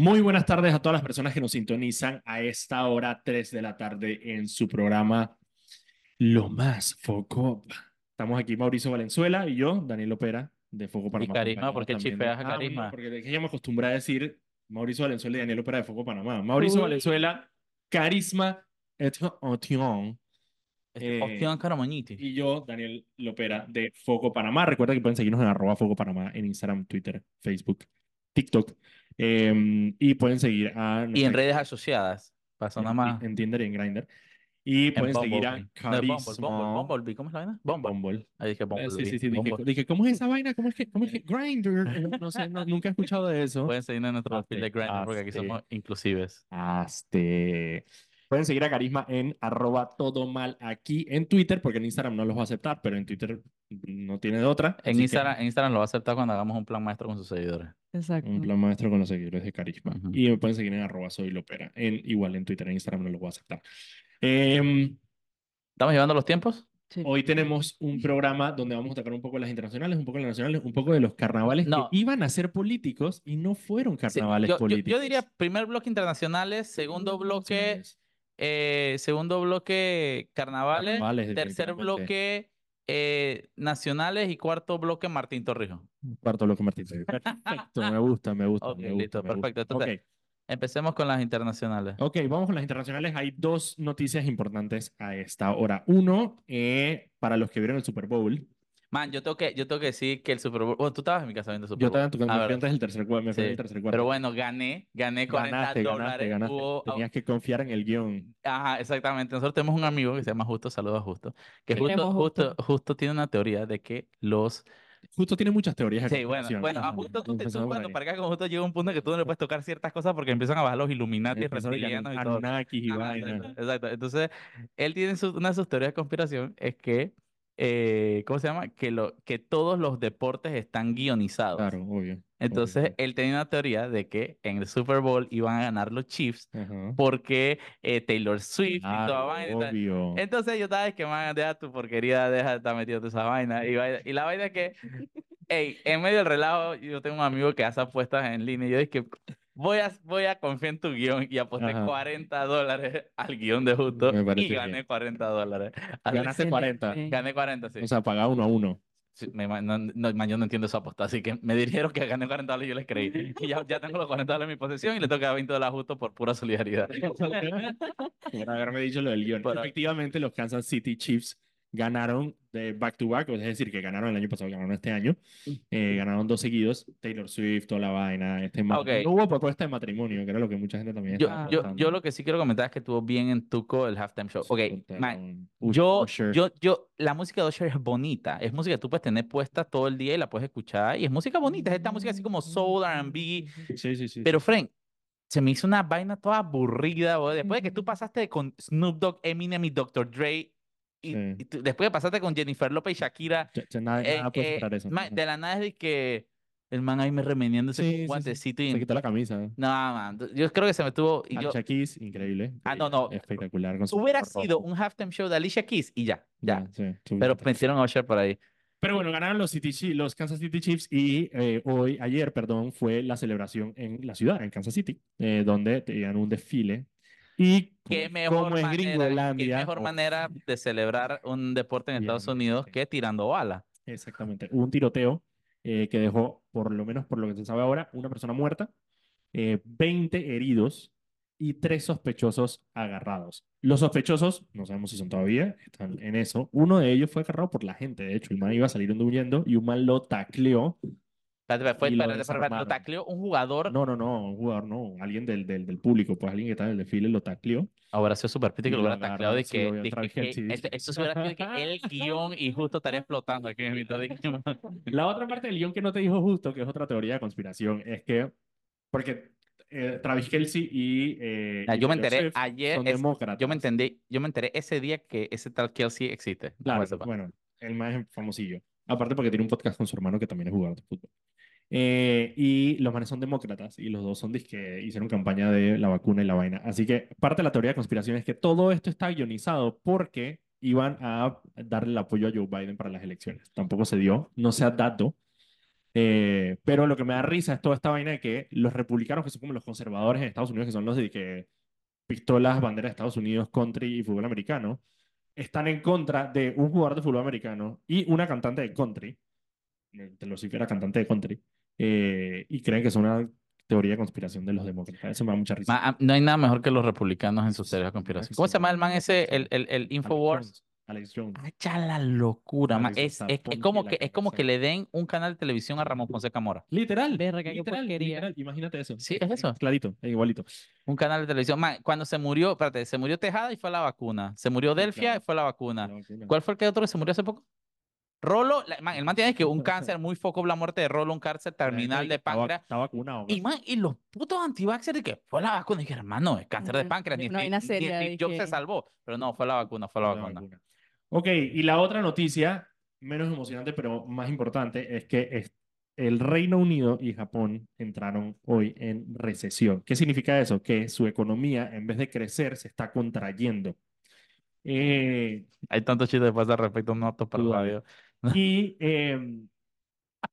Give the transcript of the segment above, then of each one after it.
Muy buenas tardes a todas las personas que nos sintonizan a esta hora 3 de la tarde en su programa Lo Más Foco. Estamos aquí Mauricio Valenzuela y yo, Daniel Opera, de Foco Panamá. Y Carisma, ¿por qué chifeas a Ah, Carisma? porque es que ya me acostumbré a decir Mauricio Valenzuela y Daniel Opera de Foco Panamá. Mauricio Uy. Valenzuela, Carisma et Otion. Eh, Opción Caramoñiti. Y yo, Daniel Lopera, de Foco Panamá. Recuerda que pueden seguirnos en arroba Foco Panamá en Instagram, Twitter, Facebook, TikTok. Eh, y pueden seguir a... Y en redes asociadas. Pasó nada en, más. en Tinder y en Grindr. Y En pueden seguir a Bumblebee. No, Bumble, Carisma. Bumble. ¿Cómo es la vaina? Bumble. Bumble. Ahí dije Eh, Bumble. Sí, sí, sí. Dije, dije, ¿cómo es esa vaina? ¿Cómo es que, cómo es que Grindr? Eh, No sé, no- nunca he escuchado de eso. Pueden seguirnos en nuestro perfil de Hazte, Grindr porque aquí hazte. somos inclusives. Este, pueden seguir a Carisma en arroba todo mal aquí en Twitter, porque en Instagram no los va a aceptar, pero en Twitter no tiene de otra. En que Instagram, en Instagram lo va a aceptar cuando hagamos un plan maestro con sus seguidores. Exacto. Un plan maestro con los seguidores de Carisma. Y me pueden seguir en arroba soy lopera. En, igual en Twitter, en Instagram no los voy a aceptar. Em, ¿Estamos llevando los tiempos? Sí. Hoy tenemos un programa donde vamos a tocar un poco de las internacionales, un poco de las nacionales, un poco de los carnavales No. que iban a ser políticos y no fueron carnavales yo- políticos. yo diría primer bloque internacionales, segundo bloque, eh, segundo bloque carnavales, Carnavales, tercer bloque eh, nacionales y cuarto bloque Martín Torrijos. Cuarto bloque Martín. Perfecto, me gusta, me gusta, Ok, me gusta. listo, me gusta. perfecto. Entonces, Empecemos con las internacionales. Ok, ok, vamos con las internacionales. Hay dos noticias importantes a esta hora. Uno, eh, para los que vieron el Super Bowl. Man, yo tengo que, yo tengo que decir que el Super Bowl. Bueno, tú estabas en mi casa viendo el Super Yo Bowl. estaba en tu Ah, me antes del tercer cuarto. Me fui Sí, el tercer cuarto. Pero bueno, gané, gané 40 ganaste, dólares. ganaste. Hubo- Tenías que confiar en el guion. Ajá, exactamente. Nosotros tenemos un amigo que se llama Justo, saludos a Justo, que justo, justo, Justo. justo tiene una teoría de que los Justo tiene muchas teorías de Sí, bueno, conspiración. bueno, a Justo tú, te, tú cuando para acá con Justo llega un punto que tú no le puedes tocar ciertas cosas porque empiezan a bajar los Illuminati, y reptilianos y todo. Anunnakis y Ajá, vaina. exacto, exacto. Entonces, él tiene su- una de sus teorías de conspiración es que, eh, ¿cómo se llama? Que, lo, que todos los deportes están guionizados. Claro, obvio. Entonces, obvio. él tenía una teoría de que en el Super Bowl iban a ganar los Chiefs Ajá. porque eh, Taylor Swift y toda vaina y obvio. Entonces yo estaba, es que man, deja tu porquería, deja de estar metido en esa vaina. Y, vaina- y la vaina es que, hey, en medio del relajo, yo tengo un amigo que hace apuestas en línea y yo dije, voy a, voy a confiar en tu guion y aposté Ajá. 40 dólares al guion de Justo y gané bien. 40 dólares. Así- Ganaste 40. Gané 40, sí. O sea, pagaba uno a uno. Sí, me- no, no, yo no entiendo esa apuesta, así que me dijeron que gané 40 dólares y yo les creí. Y ya, ya tengo los 40 dólares en mi posesión y le toca 20 dólares Justo por pura solidaridad. Por haberme dicho lo del guion. Por- Efectivamente, los Kansas City Chiefs ganaron de back to back, es decir, que ganaron el año pasado, ganaron este año. Eh, ganaron dos seguidos. Taylor Swift, toda la vaina. Este ma- Ok. No hubo propuesta de matrimonio, que era lo que mucha gente también Yo, estaba yo, yo lo que sí quiero comentar es que estuvo bien en Tuco el halftime show. Ok, Total, man, yo, Usher. yo, yo, la música de Usher es bonita. Es música que tú puedes tener puesta todo el día y la puedes escuchar. Y es música bonita. Es esta música así como soul, R&B. Sí, sí, sí. Pero, Frank, se me hizo una vaina toda aburrida, bro. Después de que tú pasaste con Snoop Dogg, Eminem y Dr. Dre. Y, Sí. y tú- después de pasaste con Jennifer Lopez y Shakira. Nada, eh, nada eh, eso. man, de la nada es de que el man ahí me remeniéndose Sí, con sí, guantecito y... Se quitó la camisa. No, man. Yo creo que se me tuvo... Y yo, Alicia Keys, increíble. Ah, no, no. Espectacular. con Hubiera sido rojo. un halftime show de Alicia Keys y ya, ya. Pero metieron a Usher por ahí. Pero bueno, ganaron los, City Chi- los Kansas City Chiefs y eh, hoy, ayer, perdón, fue la celebración en la ciudad, en Kansas City, eh, donde tenían un desfile. Y Qué como mejor, es manera, qué Gringolandia, mejor oh, manera de celebrar un deporte en Estados Obviamente. Unidos que tirando bala. Exactamente, hubo un tiroteo eh, que dejó, por lo menos por lo que se sabe ahora, una persona muerta, eh, 20 heridos y tres sospechosos agarrados. Los sospechosos, no sabemos si son todavía, están en eso. Uno de ellos fue agarrado por la gente, de hecho, el man iba saliendo huyendo y un man lo tacleó. Fue, lo tacleó un jugador. No, no, no, un jugador no, alguien del, del, del público, pues alguien que estaba en el desfile lo tacleó. Ahora sido súper que lo hubiera tacleado sí, que, de que- este- eso se hubiera sido que el guion y justo estaría explotando aquí en mitad de La otra parte del guion que no te dijo justo, que es otra teoría de conspiración, es que, porque eh, Travis Kelce y, eh, Ah, y Yo me enteré Swift ayer, es- yo me entendí, yo me enteré ese día que ese tal Kelsey existe. Claro, bueno, el más famosillo. Aparte porque tiene un podcast con su hermano que también es jugador de fútbol. Eh, y los manes son demócratas y los dos son que hicieron campaña de la vacuna y la vaina. Así que parte de la teoría de conspiración es que todo esto está guionizado porque iban a darle el apoyo a Joe Biden para las elecciones. Tampoco se dio, no se ha dado. Eh, pero lo que me da risa es toda esta vaina de que los republicanos, que son como los conservadores en Estados Unidos, que son los de que pistolas, banderas de Estados Unidos, country y fútbol americano, están en contra de un jugador de fútbol americano y una cantante de country, eh, Taylor Swift era cantante de country, eh, y creen que es una teoría de conspiración de los demócratas. Eso me da mucha risa. Ma- ah, no hay nada mejor que los republicanos en sus teorías de conspiración. ¿Cómo se llama el man ese, el, el, el Infowars? Alex Jones. Hacha la locura, man. Es, es, es como que, es como que le den un canal de televisión a Ramón Fonseca Mora. Literal. Verga, literal, literal. Imagínate eso. Sí, es eso. Clarito, es igualito. Un canal de televisión. Man, cuando se murió, espérate, se murió Tejada y fue la vacuna. Se murió Delfia claro. y fue la vacuna. La vacuna. ¿Cuál fue el que otro que se murió hace poco? Rolo, la- man, el man tiene que un cáncer muy foco la muerte de Rolo, un cáncer terminal de páncreas. Está vacunado. Y man, y los putos antivaxxers de que fue la vacuna. Y dije, hermano, es cáncer de páncreas. Ni, vaina ni seria, Steve Jobs se salvó. Pero no, fue la vacuna, fue la la vacuna. vacuna. Ok, y la otra noticia, menos emocionante, pero más importante, es que es- el Reino Unido y Japón entraron hoy en recesión. ¿Qué significa eso? Que su economía, en vez de crecer, se está contrayendo. Eh, Hay tantos chistes de pasa respecto a un apto para la radio. Y eh,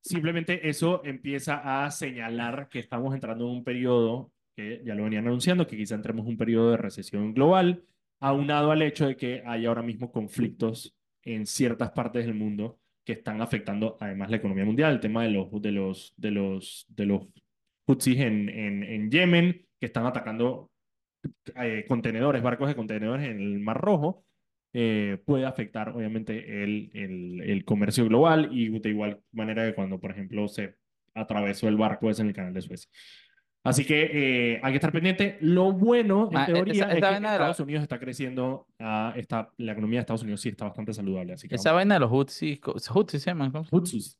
simplemente eso empieza a señalar que estamos entrando en un periodo que ya lo venían anunciando, que quizá entremos en un periodo de recesión global, aunado al hecho de que hay ahora mismo conflictos en ciertas partes del mundo que están afectando además la economía mundial, el tema de los de los de los de los Houthis en, en, en Yemen que están atacando eh, contenedores, barcos de contenedores en el Mar Rojo, eh, puede afectar obviamente el, el, el comercio global y de igual manera que cuando, por ejemplo, se atravesó el barco es en el canal de Suez. Así que eh, hay que estar pendiente. Lo bueno, en Ma, e- teoría, esa- es esa que vaina de la- Estados Unidos está creciendo, ah, está, la economía de Estados Unidos sí está bastante saludable. Así que Esa vaina de los Hutsis, Hutsis se llaman. Hutsis.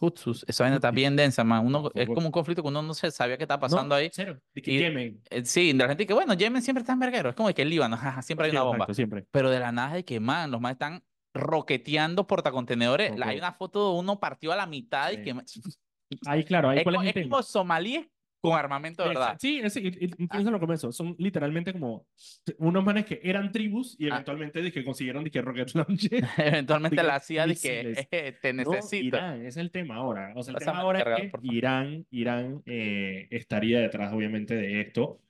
Hutsus, esa vaina está bien densa, man. Uno, No, es como un conflicto que uno no se sabía qué estaba pasando No, ahí. Cero. De que Y- Yemen. Eh, sí, de la gente que, bueno, Yemen siempre está en verguero. Es como que el Líbano, jaja, siempre hay una bomba. exacto, siempre. Pero de la nada de que, man, los más están roqueteando portacontenedores. La- Hay una foto de uno partido a la mitad y Sí. que... man, Ahí, claro, ahí Es, cuál es es como somalíes con armamento de verdad. Sí, es, y- y- incluso lo comienzo. Son literalmente como unos manes que eran tribus y Ah. eventualmente dije, consiguieron dije, rocket launcher. Eventualmente Diga, la que misiles. eh, te No, necesito. Irán, ese es el tema ahora. O sea, el tema ahora es que. Irán, Irán eh, estaría detrás, obviamente, de esto,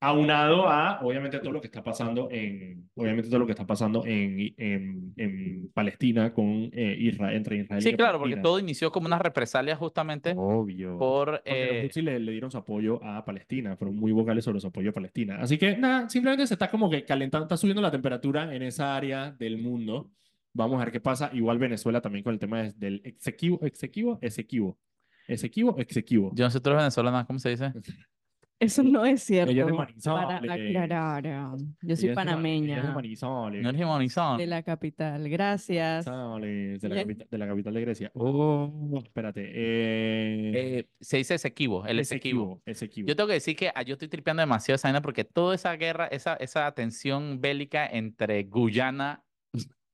aunado a, obviamente, todo lo que está pasando en, obviamente, todo lo que está pasando en, en, en Palestina con eh, Israel, entre Israel Sí, y claro, porque Palestina. todo inició como una represalia justamente Obvio. por... Porque los eh, Houthis le, le dieron su apoyo a Palestina, fueron muy vocales sobre su apoyo a Palestina. Así que nada, simplemente se está como que calentando, está subiendo la temperatura en esa área del mundo. Vamos a ver qué pasa. Igual Venezuela también con el tema de- del exequivo, exequivo, exequivo. Exequivo, exequivo. yo no sé, tú eres venezolana, ¿cómo se dice? Eso no es cierto. Ella es de Para Manizales. aclarar, yo soy Ella es de Ma- ella es de panameña Manizales. No eres hemonizón. de la capital. Gracias. Manizales, de la, capital, de la capital de Grecia. Oh, espérate. Eh, Eh, se dice Esequibo, el Esequibo. Esequibo. Esequibo. Yo tengo que decir que ah, yo estoy tripeando demasiado esa vaina porque toda esa guerra, esa, esa tensión bélica entre Guyana,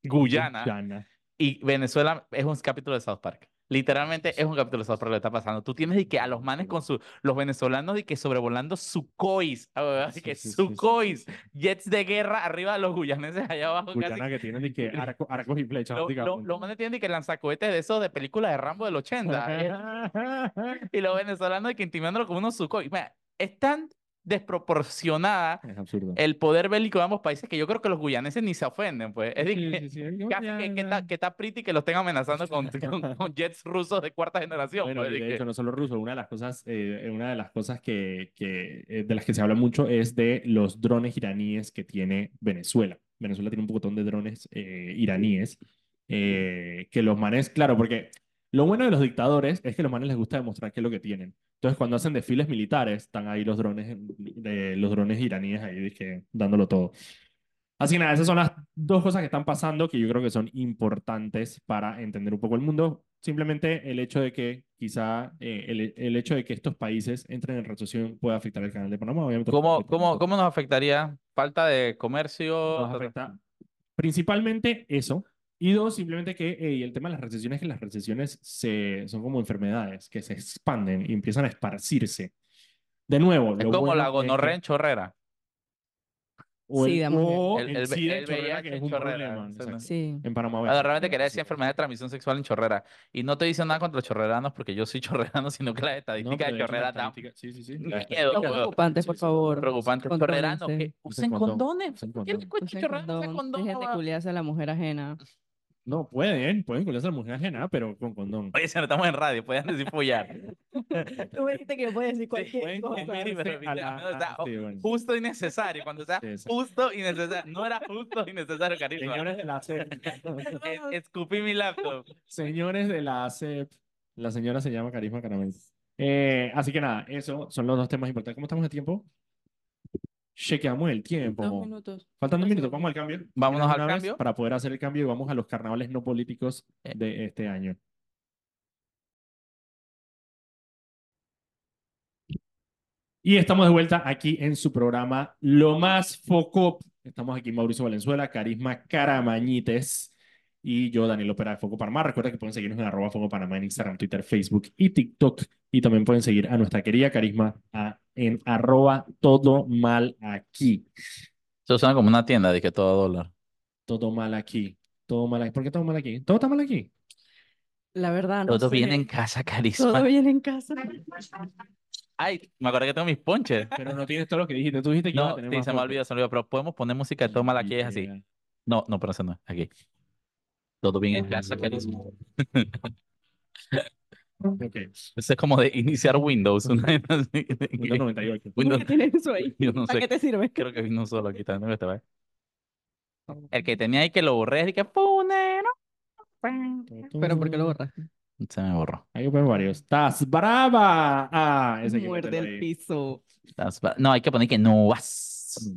Guyana Guyana. y Venezuela es un capítulo de South Park. Literalmente es un capítulo Park lo que está pasando. Tú tienes de que a los manes con su, los venezolanos de que sobrevolando Sukhois, ah, de Sí, que sí, sí, sí, Sukhois, jets de guerra arriba de los guyaneses allá abajo. Guyana que tienen de que arco- arcos y flechas. Lo- lo-. Los manes tienen de que lanzacohetes de esos de películas de Rambo del 80. y los venezolanos de que intimidándolo como unos Sukhoi. Mira, es tan desproporcionada el poder bélico de ambos países que yo creo que los guyaneses ni se ofenden, pues. Es de Sí, que, está, que está pretty que los estén amenazando con, con, con jets rusos de cuarta generación. Bueno, pues, de de que- hecho, no solo ruso, una de las cosas, eh, una de las cosas que, que, eh, de las que se habla mucho es de los drones iraníes que tiene Venezuela. Venezuela tiene un montón de drones eh, iraníes eh, que los manes, claro, porque lo bueno de los dictadores es que a los manes les gusta demostrar qué es lo que tienen. Entonces, cuando hacen desfiles militares, están ahí los drones, de, los drones iraníes ahí dizque, dándolo todo. Así que nada, esas son las dos cosas que están pasando que yo creo que son importantes para entender un poco el mundo. Simplemente el hecho de que quizá eh, el, el hecho de que estos países entren en recesión puede afectar el canal de Panamá. Obviamente, ¿Cómo, cómo, cómo nos afectaría? Falta de comercio. Nos afecta principalmente eso. Y dos, simplemente que eh, el tema de las recesiones, que las recesiones se, son como enfermedades que se expanden y empiezan a esparcirse. De nuevo, Es lo como bueno la es que- gonorrea en chorrera. O Sí, el, da o El- el, en chorrera, que es un problema. Sí. En Panamá. Bueno, realmente sí. quería decir enfermedad de transmisión sexual en chorrera. Y no te dice nada contra los chorreranos porque yo soy chorrerano, sino que No, estadísticas pero de la chorrera estadística- Sí, sí, sí. miedo, La estadística- preocupantes, por Sí, sí, favor. preocupantes. Condones, Chorreranos, sí. que Usen condones. usen ¿Quién condón. escucha Usen chorreranos? Dejen de culiarse a la mujer ajena. No, pueden, pueden culiarse a la mujer ajena, pero con condón. Oye, si no estamos en radio, pueden decir follar. Tú me dijiste que puedes decir Pueden cosa. Justo y necesario. Cuando sea Sí, sí. justo y necesario. No era justo y necesario, carisma. Señores de la CEP. Es- Escupí mi laptop. Señores de la CEP. La señora se llama Carisma Caramel. Eh, así que nada, esos son los dos temas importantes. ¿Cómo estamos de tiempo? Chequeamos el tiempo. Dos minutos. Faltan dos minutos, vamos al cambio. Vámonos ¿Quieres al cambio. Para poder hacer el cambio y vamos a los carnavales no políticos Eh. de este año. Y estamos de vuelta aquí en su programa Lo Más Foco. Estamos aquí Mauricio Valenzuela, Carisma Caramañites y yo, Daniel Opera de Foco Panamá. Recuerda que pueden seguirnos en arroba Foco Panamá en Instagram, Twitter, Facebook y TikTok. Y también pueden seguir a nuestra querida Carisma a- en arroba todo mal aquí. Eso suena como una tienda de que todo dólar. Todo mal aquí. Todo mal aquí. ¿Por qué todo mal aquí? Todo está mal aquí. La verdad, no Todo sé. viene en casa, Todo carisma. bien en casa. Ay, me acordé que tengo mis ponches. Pero no tienes todo lo que dijiste. Tú dijiste que ibas a No, tener sí, más se me olvidó, se me olvidó. Pero podemos poner música de todo mal aquí, es así. Yeah. No, no, pero eso no es. Aquí. Todo bien en casa, carisma. Ok. Eso es como de iniciar Windows. Una vez Windows 98. ¿Por Windows- qué tienes eso ahí? Yo no ¿Para sé. qué te sirve? Creo que vino solo aquí también. Este. El que tenía ahí que lo borré, y que punero. Pero ¿por qué lo borraste? Se me borró. Hay que poner varios. ¡Estás brava! Ah, ese que Muerde el piso. No, hay que poner que no vas.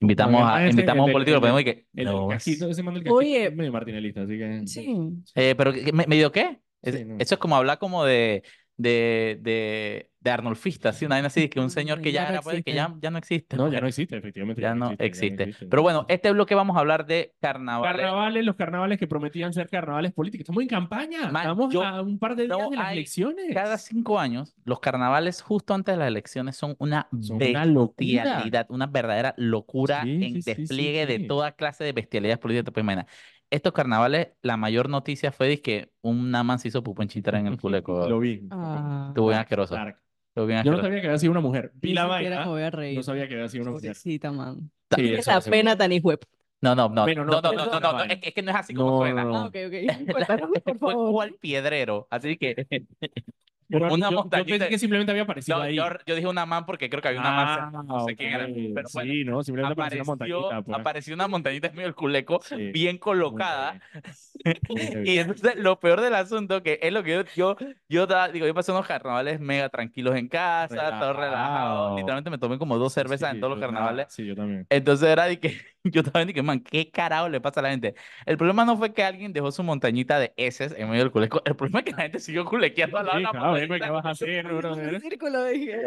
Invitamos Bueno, a, ese, invitamos a un político, el lo ponemos y del- que El no del vas. cajito, ese mando el cajito Oye. es medio martinelista, así que... Sí. Eh, pero ¿qué- ¿me, me dio qué? Es- Sí, no. Eso es como hablar como de, de, de, de Arnolfista, ¿sí? Una así, que un señor que ya, Ya no era, pues, que existe. ya, ya no existe. No, ya pues. no existe, efectivamente. Ya no ya existe. Pero bueno, este bloque vamos a hablar de carnavales. Carnavales, los carnavales que prometían ser carnavales políticos. Estamos en campaña. Man, Estamos yo- a un par de días no de las hay- elecciones. Cada cinco años, los carnavales justo antes de las elecciones son una Son bestialidad, una verdadera locura Sí, en sí, sí, sí, despliegue de toda clase de bestialidades políticas, te puedes imaginar. Estos carnavales, la mayor noticia fue de que un man se hizo pupo en en el culeco. Lo vi. Ah, Estuvo bien asqueroso. Dark. Yo no asqueroso. sabía que había sido una mujer. Vi la vaina. No sabía que había sido una mujer. Pobrecita, man. Sí, eso- La eso- pena tan hijo de p- No, no, no. Bueno, no, no, no, no, no, es la no, vaina. Es, es que no es así como No, suena. no, no. Ah, ok, ok. Cuéntanos, por Fue favor. cual piedrero. Así que Pero una yo, yo montañita pensé de- que simplemente había aparecido no, ahí. yo, yo dije una man porque creo que había una man. Ah, no sé quién era, pero bueno, sí, no, simplemente apareció una montañita. pues. apareció una montañita en medio del culeco, Sí, bien colocada. heavy. Y entonces lo peor del asunto, que es lo que yo, yo, yo da- digo, yo pasé unos carnavales mega tranquilos en casa, todo relajado. Relajado. Literalmente me tomé como dos cervezas Sí, en todos los yo- carnavales. Sí, yo también. Entonces era de que yo también dije, man, ¿qué carajo le pasa a la gente? El problema no fue que alguien dejó su montañita de heces en medio del culeco. El problema es que la gente siguió culequeando al lado de la dime qué vas a hacer, brother. Un círculo dije.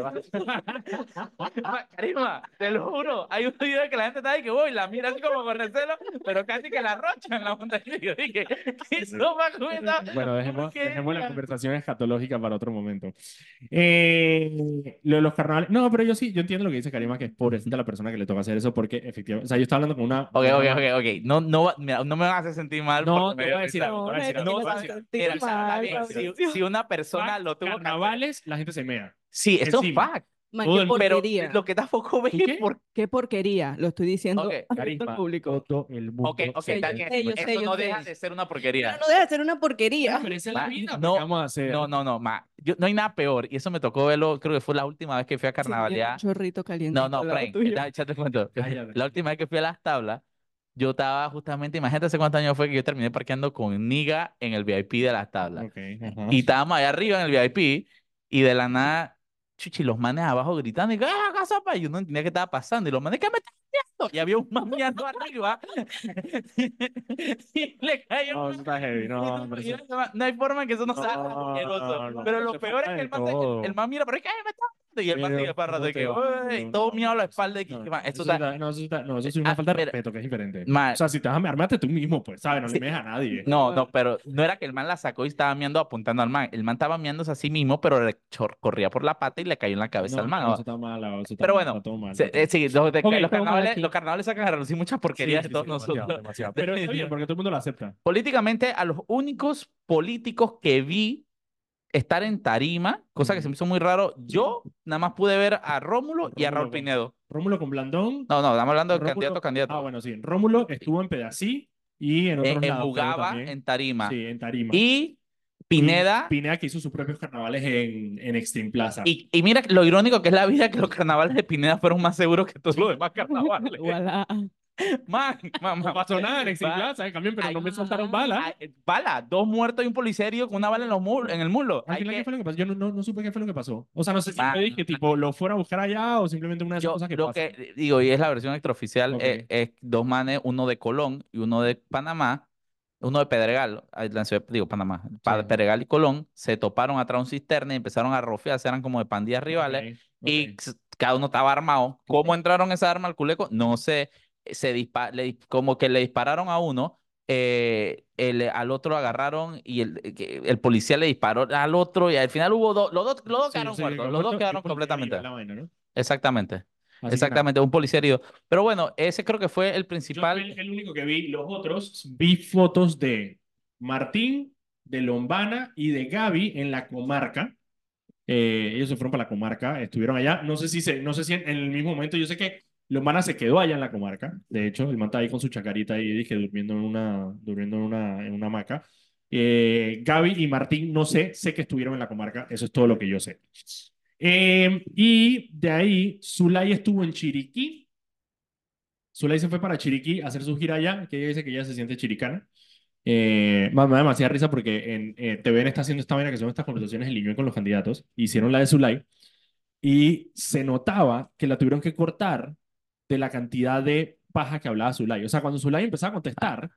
Ah, Carisma, te lo juro, hay un video de que la gente está ahí que voy, la mira así como con recelo, pero casi que la rocha en la montaña. Y yo dije, ¿qué sopa Bueno, dejemos, dejemos la conversación escatológica para otro momento. Eh, lo de los carnavales. No, pero yo sí, yo entiendo lo que dice Karima, que es pobrecita la persona que le toca hacer eso, porque efectivamente. O sea, yo estaba hablando con una. Ok, ok, ok, ok. No, no, va- mira, no me van a hacer sentir mal. No, te voy a decir algo, No, no, no, si una persona lo hacer- Carnavales, la gente se mea. Sí, eso es encima. fact. Man, Todo qué el- Pero porquería. lo que tampoco ves ¿Y es qué? por Qué porquería. Lo estoy diciendo Ok, al Carisma, público. todo el mundo. Ok, ok, se está bien. yo sé, Eso yo no sé. deja de ser una porquería. Pero no deja de ser una porquería. Pero esa es la vida. no, ¿qué vamos a hacer? No, no, no, ma. Yo, no hay nada peor. Y eso me tocó verlo, creo que fue la última vez que fui a carnavalear. Un chorrito caliente. No, no, Frank, cuento. Cállate. La última vez que fui a las tablas, yo estaba justamente, imagínate hace cuántos años fue que yo terminé parqueando con Niga en el VIP de las tablas. Y estábamos allá arriba en el VIP y de la nada, chuchi, los manes abajo gritando y ¡ah, qué! Y yo no entendía qué estaba pasando. Y los manes, ¿qué me están haciendo? Y había un man mirando arriba y le cayó No, eso está heavy. No, no, hay forma que eso no sea No, Pero lo peor es que el man, todo. el man mira, pero es que "Ay, y el Pero, sigue para rato, ¿cómo y te que, todo a la espalda, y que, No, "Man, esto eso sí está... está- no, eso sí está- no, eso sí es una Ah, falta de mira. respeto que es diferente. Man, O sea, si te vas a armarte tú mismo, pues, ¿sabes? No Sí. le mejas a nadie. No, no, pero no era que el man la sacó y estaba miando apuntando al man. El man estaba miándose a sí mismo, pero le corría por la pata y le cayó en la cabeza al man. no, ¿no? eso está mal, eso está Pero mal, bueno, mal, Se- eh, sí, los, de- carnavales, los carnavales sacan a relucir muchas porquerías Sí, de sí, todos sí, nosotros. Pero está bien, porque todo el mundo lo acepta. Políticamente, a los únicos políticos que vi estar en tarima, cosa que se me hizo muy raro, yo nada más pude ver a Rómulo y a Raúl con- Pinedo. Rómulo con Blandón. No, no, estamos hablando de Rómulo- candidato a candidato. Ah, bueno, sí. Rómulo estuvo en Pedací y en otros en lados. también. en tarima. Sí, en Tarima. Y Pineda. Y Pineda que hizo sus propios carnavales en, en Extreme Plaza. Y, y mira lo irónico que es la vida, que los carnavales de Pineda fueron más seguros que todos los demás carnavales. Man, man, pasó nada en Va- Plaza, en cambio, pero no me soltaron balas. Ay, eh, bala, dos muertos y un policía herido con una bala en, los mul- en el muslo. Al Hay final, que- ¿qué fue lo que pasó? Yo no, no, no supe qué fue lo que pasó. O sea, no sé si me dije, tipo, lo fuera a buscar allá o simplemente una de esas Yo cosas que que digo, y es la versión extraoficial, eh, es dos manes, uno de Colón y uno de Panamá, uno de Pedregal, digo Panamá, Sí. Pedregal y Colón, se toparon atrás de un cisterna y empezaron a rofearse, eran como de pandillas rivales, y cada uno estaba armado. ¿Cómo entraron esa arma al culeco? No sé. Se dispa- le como que le dispararon a uno, eh, el, al otro agarraron y el, eh, el policía le disparó al otro y al final hubo dos, los dos, los dos Sí, quedaron sí, muertos, los dos quedaron completamente. Exactamente, Así exactamente, un policía herido. Pero bueno, ese creo que fue el Yo principal. fui el, el único que vi. Los otros, vi fotos de Martín, de Lombana y de Gaby en la comarca. Eh, ellos se fueron para la comarca, estuvieron allá. No sé si, se, no sé si en, en el mismo momento, yo sé que Lombana se quedó allá en la comarca. De hecho, el man estaba ahí con su chacarita y dije, durmiendo en una, durmiendo en una, en una hamaca. Eh, Gaby y Martín, no sé, sé que estuvieron en la comarca. Eso es todo lo que yo sé. Eh, y de ahí, Zulay estuvo en Chiriquí. Zulay se fue para Chiriquí a hacer su gira allá, que ella dice que ella se siente chiricana. Eh, me da demasiada risa porque en eh, TVN está haciendo esta vaina que son estas conversaciones en línea con los candidatos. Hicieron la de Zulay y se notaba que la tuvieron que cortar de la cantidad de paja que hablaba Zulay. O sea, cuando Zulay empezaba a contestar,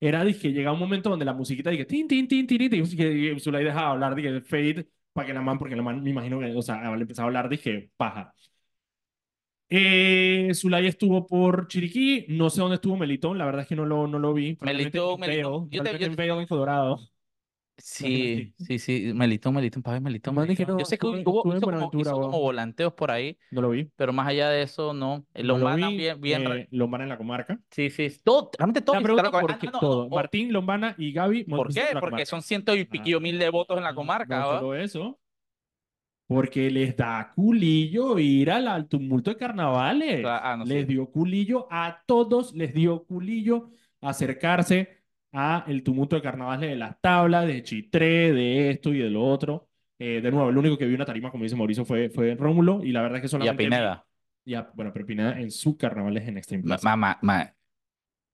era que llegaba un momento donde la musiquita dije tin, tin, tin, tin, tin, y Zulay dejaba hablar, dije fade, para que la man, porque la man me imagino que, o sea, empezaba a hablar, dije paja. Eh, Zulay estuvo por Chiriquí, no sé dónde estuvo Melitón, la verdad es que no lo, no lo vi. Melitón, Melitón. Yo te- yo en Colorado. Sí, sí, sí, Melitón, Melitón, Pablo Melitón. Melitón. no, Yo sé que hubo, hizo, como, hizo como volanteos por ahí, No lo vi. pero más allá de eso, no. El No lo Lombana vi. bien, eh, Lombana en la comarca. Sí, sí, todo, realmente todo. La pregunta por qué Ah, no, todo. Martín, Lombana y Gaby. ¿Por qué? Porque comarca. son ciento y piquillo mil de votos en la comarca, No solo eso. Porque les da culillo ir al, al tumulto de carnavales. Ah, les sí. dio culillo a todos, les dio culillo acercarse a el tumulto de carnavales de las tablas, de Chitré, de esto y de lo otro. Eh, de nuevo, el único que vio una tarima, como dice Mauricio, fue, fue Rómulo. Y la verdad es que Y a solamente. vi- Pineda. y a- bueno, pero Pineda en su carnavales en Extreme Ma- Plaza. ma- ma- ma-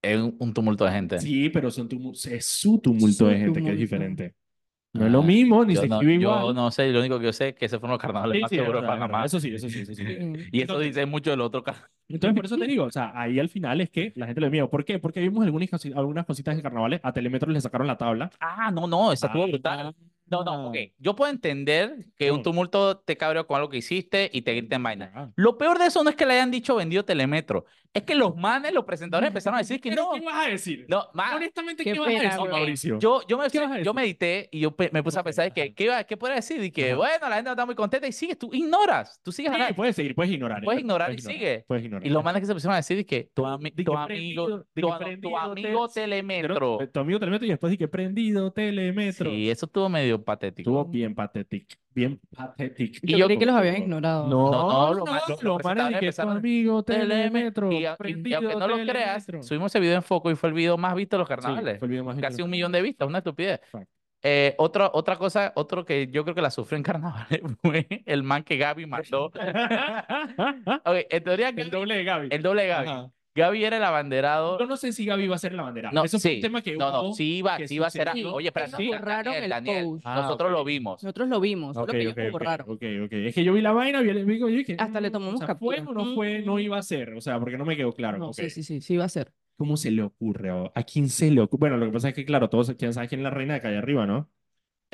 Es un, tumulto de gente. Sí, pero son es su tumulto Su de gente que es diferente. No es lo Ah, mismo, ni Yo se no, escribe yo igual. no sé, lo único que yo sé es que esos fueron los carnavales Sí, más sí, seguros de. Panamá. Eso sí, eso sí, eso sí. Y eso dice mucho del otro carnaval. Entonces, por eso te digo, o sea, ahí al final es que la gente le miedo. ¿Por qué? Porque vimos algunas, algunas cositas de carnavales, a Telemetro le sacaron la tabla. Ah, no, no, esa estuvo Ah, brutal. No, no, ah. ok. Yo puedo entender que un No. tumulto te cabreó con algo que hiciste y te griten vaina. Ah. Lo peor de eso no es que le hayan dicho vendido Telemetro. Es que los manes, los presentadores empezaron a decir que ¿Pero no. qué vas a decir? No, Honestamente, Qué ¿qué vas a decir. Mauricio? Yo, yo, me, ¿Qué vas a yo medité y yo me puse a pensar que. ¿qué, iba- ¿qué podría decir? Y que, bueno, la gente está muy contenta y sigues, tú ignoras, tú sigues adelante. puedes seguir, puedes ignorar. Puedes ignorar y sigue. Puedes ignorar. Y los manes que se pusieron a decir que tu, amigo, tu, amigo te- Telemetro. Tu amigo Telemetro y después dije prendido Telemetro. Sí, eso estuvo medio patético. Estuvo bien patético. Bien patético. Y Yo yo- creí que los habían ignorado. No, No, no, no, los ma- los- los los manes presentadores dije, tu empezaron- amigo Telemetro. Y, y- y aunque no lo creas, subimos ese video en foco y fue el video más visto de los Sí, carnavales. fue el video más Casi visto. un millón de vistas, una estupidez. Eh, otra, otra cosa, otro que yo creo que la sufrió en carnavales fue el man que Gaby mandó. Ok, en teoría, El doble de Gaby. el doble de Gaby. Ajá. Gaby era el abanderado. Yo no sé si Gaby va a ser la bandera. No, Eso fue sí. un tema que no, no, hubo, sí iba, que sí iba a ser. sucedió. Oye, pero sí, borraron Daniel, el Daniel, post. Ah, nosotros ok. lo vimos. Nosotros lo vimos, solo Ok, que ellos ok, ok, borraron. ok, ok. Es que yo vi la vaina, vi el video y dije, Hasta le mm, tomamos o sea, ¿Fue captura. o no fue? No iba a ser. O sea, porque no me quedó claro. No, ok. sí, sí, sí, sí iba a ser. ¿Cómo se le ocurre? o- ¿A quién se le ocurre? Bueno, lo que pasa es que, claro, todos quieren saber quién es la reina de calle arriba, ¿no?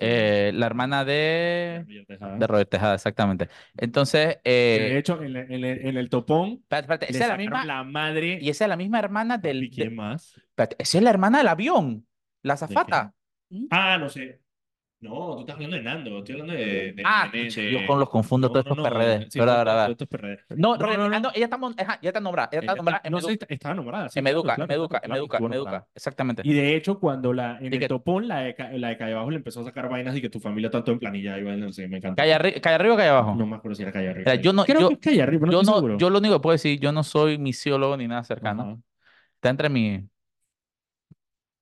Eh, la hermana de, Roger Tejada. de Tejada, exactamente. Entonces, eh, de hecho, en, el- en el- en el topón, espérate, espérate, le esa es la misma, la madre. y esa es la misma hermana del, ¿Y quién más? espérate, esa es la hermana del avión, la azafata. Ah, no sé. No, tú estás hablando de Nando. Estoy hablando de. de- Ah, de- de- yo con los confundo No, todos no, estos no, PRD. sí, Verdad, todo- verdad, todo verdad. esto es PRD. No, No, no, no. no, ella está, ajá, ya está nombrada, ella está Ella nombrada no sé, Meduca, está- estaba nombrada. sí, claro, claro, en claro, Meduca, en estuvo Meduca, nombrada. exactamente. Y de hecho, cuando la, en el que- topón, la de, la de calle abajo le empezó a sacar vainas y que tu familia tanto en planilla y vainas, no sé, me encanta. Calle, arri- calle arriba o calle abajo. No me acuerdo si calle arriba. Yo no- Creo yo- que es calle arriba, no yo no, yo lo único que puedo decir, yo no soy misiólogo ni nada cercano. Está entre mi.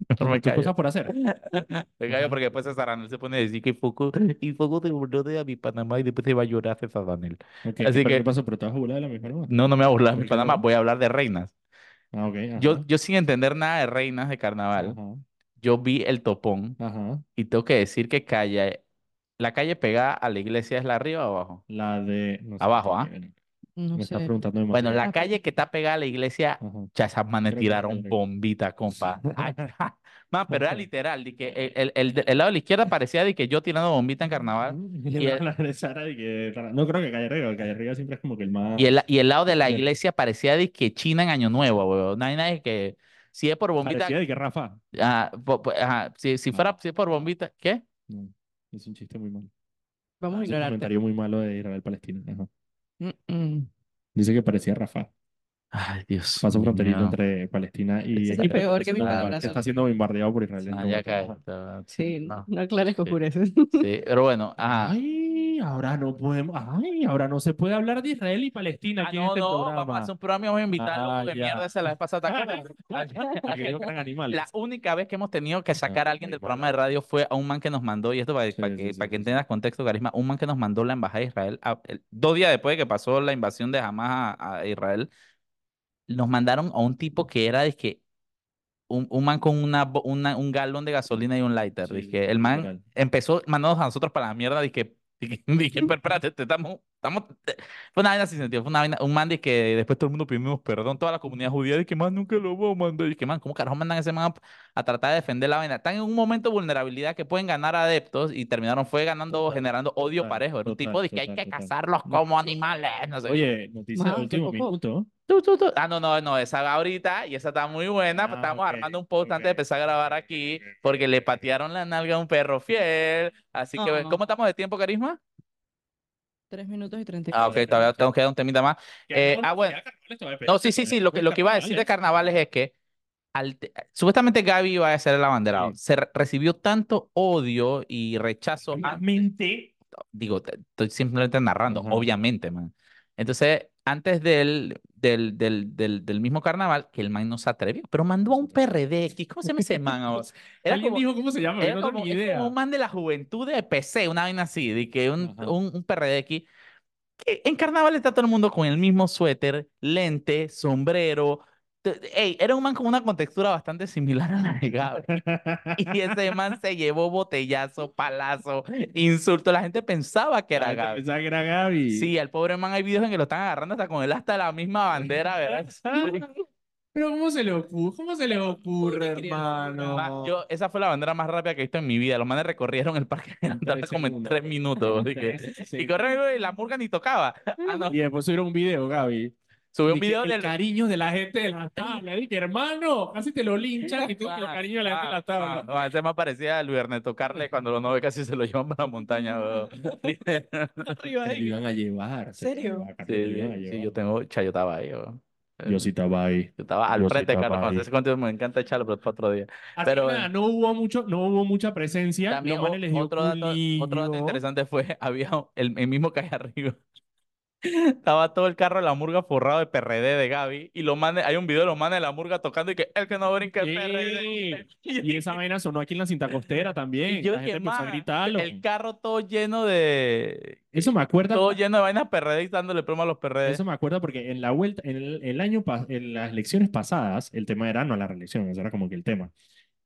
Callo. cosas por hacer. Me callo porque después César Daniel se pone a decir que Foco, y Foco te burló de a mi Panamá y después se va a llorar César Daniel. Ok, Así pero que- ¿Qué pasó? ¿Pero te vas a burlar de la misma forma? No, no me voy a burlar de mi ¿Por qué Panamá, voy a hablar de reinas. Ah, ok. Yo, yo sin entender nada de reinas de carnaval, Ajá. yo vi el topón Ajá. y tengo que decir que calle, la calle pegada a la iglesia es la arriba o abajo. La de. no sé, Abajo, ¿ah? No Me estás sé. preguntando Bueno, la calle que está pegada a la iglesia, esas manes tiraron bombita, compa. Ay, ja. Man, pero era literal, de que el, el, el lado de la izquierda parecía de que yo tirando bombita en carnaval. Y que- No creo que calle arriba. Calle arriba siempre es como que el más. Y el, y el lado de la iglesia parecía de que China en Año Nuevo, weón. No hay nadie que. Si es por bombita. Parecía de que Rafa. ah, po- po- ajá, si, si fuera si es por bombita. ¿Qué? No, es un chiste muy malo. Vamos a Es un comentario muy malo de Israel Palestina. Ajá. Mm, mm. Dice que parecía Rafa. Ay, Dios. Paso fronterizo mío. entre Palestina y Ese es Egipto. peor que mi Está- corazón. Está siendo bombardeado por Israel. en Ah, ya momento. cae. Está- Sí, no. no aclares que Sí. oscureces. Sí, pero bueno, ajá. Ay, ahora no podemos. Ay, ahora no se puede hablar de Israel y Palestina Ah, aquí en no, este no, programa. vamos a hacer un programa y vamos a invitar Ah, de ya. mierda esa la vez pasada. ¿te acuerdas? Aquellos gran animales. La única vez que hemos tenido que sacar a alguien del programa de radio fue a un man que nos mandó, y esto para, Sí, para sí, que, sí, para que sí, sí. entiendas contexto, Carisma, un man que nos mandó la embajada de Israel, a- el- dos días después de que pasó la invasión de Hamas a, a Israel, nos mandaron a un tipo que era de que un, un man con una, bo- una- un galón de gasolina y un lighter. Sí, dizque el man empezó mandándonos a nosotros para la mierda. Dije, dije, dije, pero espérate, te estamos, estamos. te-". Fue una vaina sin sentido. Fue una vaina, un man de que después todo el mundo pidiendo perdón, toda la comunidad judía, de que man nunca lo voy a mandar. Que man, ¿cómo carajo mandan a ese man a, a tratar de defender la vaina? Están en un momento de vulnerabilidad que pueden ganar adeptos y terminaron fue ganando, Total, generando odio total, parejo. Era un total, tipo de que hay total, que total. cazarlos como animales. No sé. Oye, noticia último minuto. Tú, tú, tú. Ah, no, no, no, esa va ahorita y esa está muy buena. pues Ah, estábamos ok, armando un post antes de empezar a grabar aquí porque le patearon la nalga a un perro fiel. Así que. ¿cómo estamos de tiempo, Carisma? Tres minutos y treinta y Ah, ok, todavía tengo que dar un temita más. Eh, no, ah, no, bueno. No, sí, sí, sí, lo que, lo que iba a decir de carnavales es que al te- supuestamente Gaby iba a ser el abanderado. Sí. Se re- recibió tanto odio y rechazo. a- Obviamente. digo, estoy simplemente narrando, obviamente, man. Entonces, antes del, del, del, del, del mismo carnaval, que el man no se atrevió, pero mandó a un PRD. ¿qué- ¿Cómo se llama ese man ahora? Era ¿Alguien como, dijo cómo se llama? Era no tengo como, ni es idea. como un man de la juventud de PC, una vaina así, de que un, un, un PRD aquí. Que en carnaval está todo el mundo con el mismo suéter, lente, sombrero. Ey, era un man con una contextura bastante similar a la de Gaby. Y ese man se llevó botellazo, palazo, insulto. La gente pensaba que era Gaby. Pensaba que era Gaby. Sí, al pobre man hay videos en que lo están agarrando hasta con él hasta la misma bandera, ¿verdad? Pero ¿cómo se le ocurre? ¿Cómo se le ocurre, hermano? Ma- Yo, esa fue la bandera más rápida que he visto en mi vida. Los manes recorrieron el parque de En Antártida tres como en tres minutos. así que- Sí. Y corrieron y la murga ni tocaba. Ah, no. Y después subieron un video, Gaby. Subió un que video el del... cariño de la gente de las tablas. Dije, hermano, casi te lo linchan y tú el cariño de la gente de tablas. Ah, ah, ese más parecía a Luis Ernesto Carles cuando los nove casi se lo llevan para la montaña. Arriba lo iban a llevar. lo ¿Serio? Sí, lo yo tengo... Yo estaba ahí. Yo sí estaba ahí. Yo estaba al yo sí frente, estaba Carlos. Ese contenido me encanta echarlo, pero para otro día. Así Pero, que nada, no hubo mucho, no hubo mucha presencia. También otro, dato, otro dato interesante fue, había el, el mismo calle arriba. Estaba todo el carro de la murga forrado de PRD de Gaby y los manes, hay un video de los manes de la murga tocando y que el que no brinca el PRD. Y esa vaina sonó aquí en la cinta costera también. Y yo la dije, gente a "Ma, gritarlo. el carro todo lleno de Eso me acuerda. todo lleno de vainas PRD y dándole promo a los PRD. Eso me acuerda porque en la vuelta, en el, el año, en las elecciones pasadas, el tema era no la reelección, eso era como que el tema.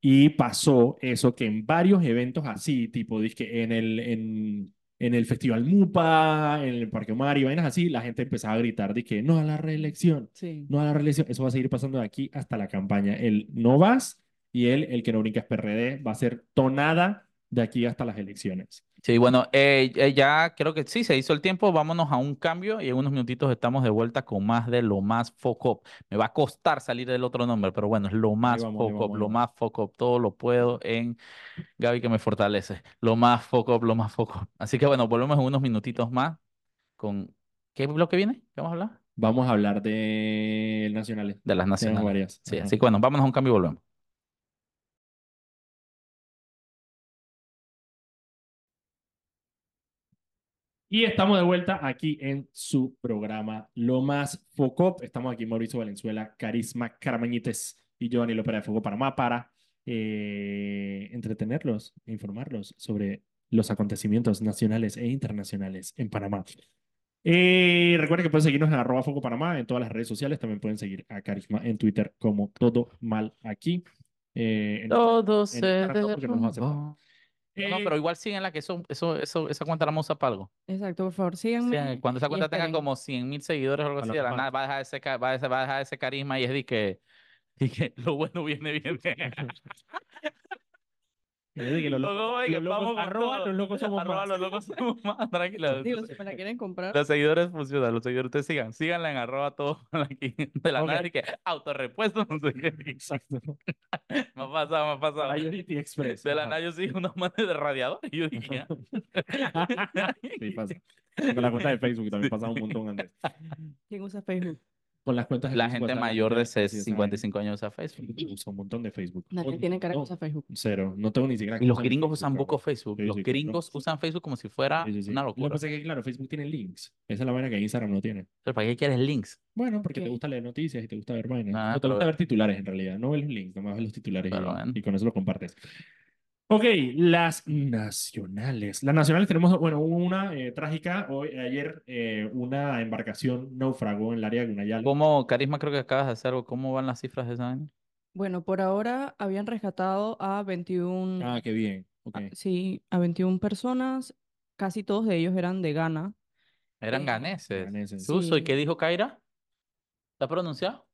Y pasó eso que en varios eventos así, tipo, dizque en el, en, en el Festival Mupa, en el Parque Omar y vainas así, la gente empezaba a gritar de que no a la reelección, Sí. no a la reelección. Eso va a seguir pasando de aquí hasta la campaña. El no vas y el, el que no brinca es PRD, va a ser tonada de aquí hasta las elecciones. Sí, bueno, eh, eh, ya creo que sí, se hizo el tiempo. Vámonos a un cambio y en unos minutitos estamos de vuelta con más de lo más Focop. Me va a costar salir del otro nombre, pero bueno, es lo más ahí lo más Focop. Todo lo puedo en Gaby que me fortalece. Lo más Focop, lo más Focop. Así que bueno, volvemos en unos minutitos más con... ¿Qué bloque viene? ¿Qué vamos a hablar? Vamos a hablar de nacionales. De las nacionales. varias. Sí, Ajá. así que bueno, vámonos a un cambio y volvemos. Y estamos de vuelta aquí en su programa Lo Más Focop. Estamos aquí Mauricio Valenzuela, Carisma Caramañites y Giovanni López de Foco Panamá para eh, entretenerlos e informarlos sobre los acontecimientos nacionales e internacionales en Panamá. Eh, recuerden que pueden seguirnos en arroba Foco Panamá en todas las redes sociales. También pueden seguir a Carisma en Twitter como Todo Mal Aquí. Eh, en- Todo en se No, pero igual síguenla que eso, eso, eso, esa cuenta la vamos a usar para algo. Exacto, por favor, Sí, síganme. cuando esa cuenta tenga como 100 mil seguidores o algo la así, de la nada va a dejar ese, va a dejar- va a dejar ese carisma y es de que, y que lo bueno viene bien. que los locos- los arroba los locos somos Arroba más. los locos somos más, tranquilo. Digo, si me la quieren comprar. Los seguidores funcionan, los seguidores ustedes sigan, síganla en arroba todo aquí de la Ok. nada y que autorrepuesto, no sé qué. Exacto. Me ha pasado, me ha pasado. Priority Express. De la nada yo sigo unos manes de radiador y yo dije, ah. Sí, pasa. Con la cuenta de Facebook también pasa un montón antes. ¿Quién usa Facebook? Con las cuentas de la gente mayor de gente- sí, esa 55 años usa Facebook. Usa un montón de Facebook. Nadie tiene cara que no, usa Facebook. Cero. No tengo ni siquiera. Y los gringos usan poco Facebook. Los gringos usan Facebook como si fuera una Lo que locura. pasa es que, claro, Facebook tiene links. Esa es la vaina que Instagram no tiene. Pero ¿para qué quieres links? Bueno, porque te gusta leer noticias y te gusta ver vainas. Ah, o te gusta ver titulares en realidad. No ves los links, nomás ves los titulares y con eso lo compartes. Ok, las nacionales. Las nacionales tenemos, bueno, una eh, trágica. Hoy, ayer eh, una embarcación naufragó en el área de Gunayala. ¿Cómo, Carisma, creo que acabas de hacer algo? ¿Cómo van las cifras de esa vaina? Bueno, por ahora habían rescatado a 21, Ah, qué bien. Ok. a- sí, a 21 personas. Casi todos de ellos eran de Ghana. Eran Eh, ganeses. ganeses. Suso, ¿y Sí. qué dijo Kaira? ¿Está pronunciado?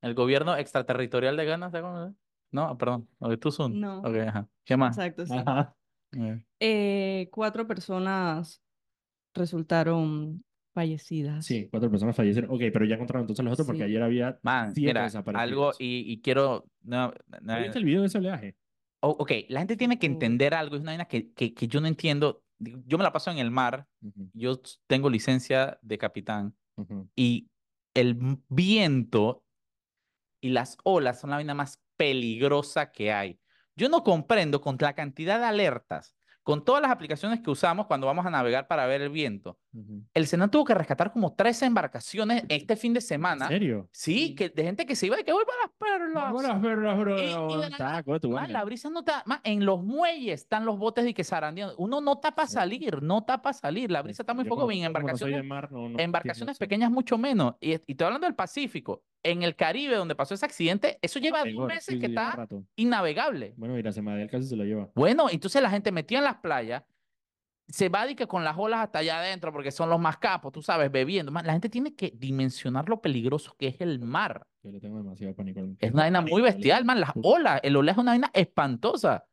¿El gobierno extraterritorial de Ghana? ¿está cómo es? No, perdón. ¿O tú son? No. Ok, ajá. ¿Qué más? Exacto, sí. Ajá. Eh, Eh, cuatro personas resultaron fallecidas. Sí, cuatro personas fallecieron. Ok, pero ya encontraron entonces los otros porque Sí. ayer había Man, siete mira, desaparecidos. algo y, y quiero... No, no, ¿Viste el video de ese oleaje? o- ok, la gente tiene que Oh. entender algo. Es una vaina que, que, que yo no entiendo. Digo, Yo me la paso en el mar. Ujú, Yo tengo licencia de capitán. ujú. y el m- viento y las olas son la vaina más peligrosa que hay. Yo no comprendo con la cantidad de alertas, con todas las aplicaciones que usamos cuando vamos a navegar para ver el viento. El Senado tuvo que rescatar como tres embarcaciones este fin de ¿En semana. serio? Sí, que de gente que se iba de que voy para las perlas. Buenas perras, bro. Y- y de la nada, Taco de tu Man, vaina. la brisa no está. man, en los muelles están los botes de que zarandeando. Uno no está para salir, no está para salir. La brisa está muy Yo poco como- bien. no Embarcaciones mar, no- no entiendo embarcaciones pequeñas mucho menos. Y, y estoy hablando del Pacífico. En el Caribe, donde pasó ese accidente, eso lleva dos Tengo- meses sí, que está rato. innavegable. Bueno, y la Semadel casi se lo lleva. Bueno, entonces la gente metida en las playas, se va que con las olas hasta allá adentro, porque son los más capos, tú sabes, bebiendo. La gente tiene que dimensionar lo peligroso que es el mar. Yo le tengo demasiado pánico. Es una vaina muy bestial, man. Las olas, el oleaje es una vaina espantosa.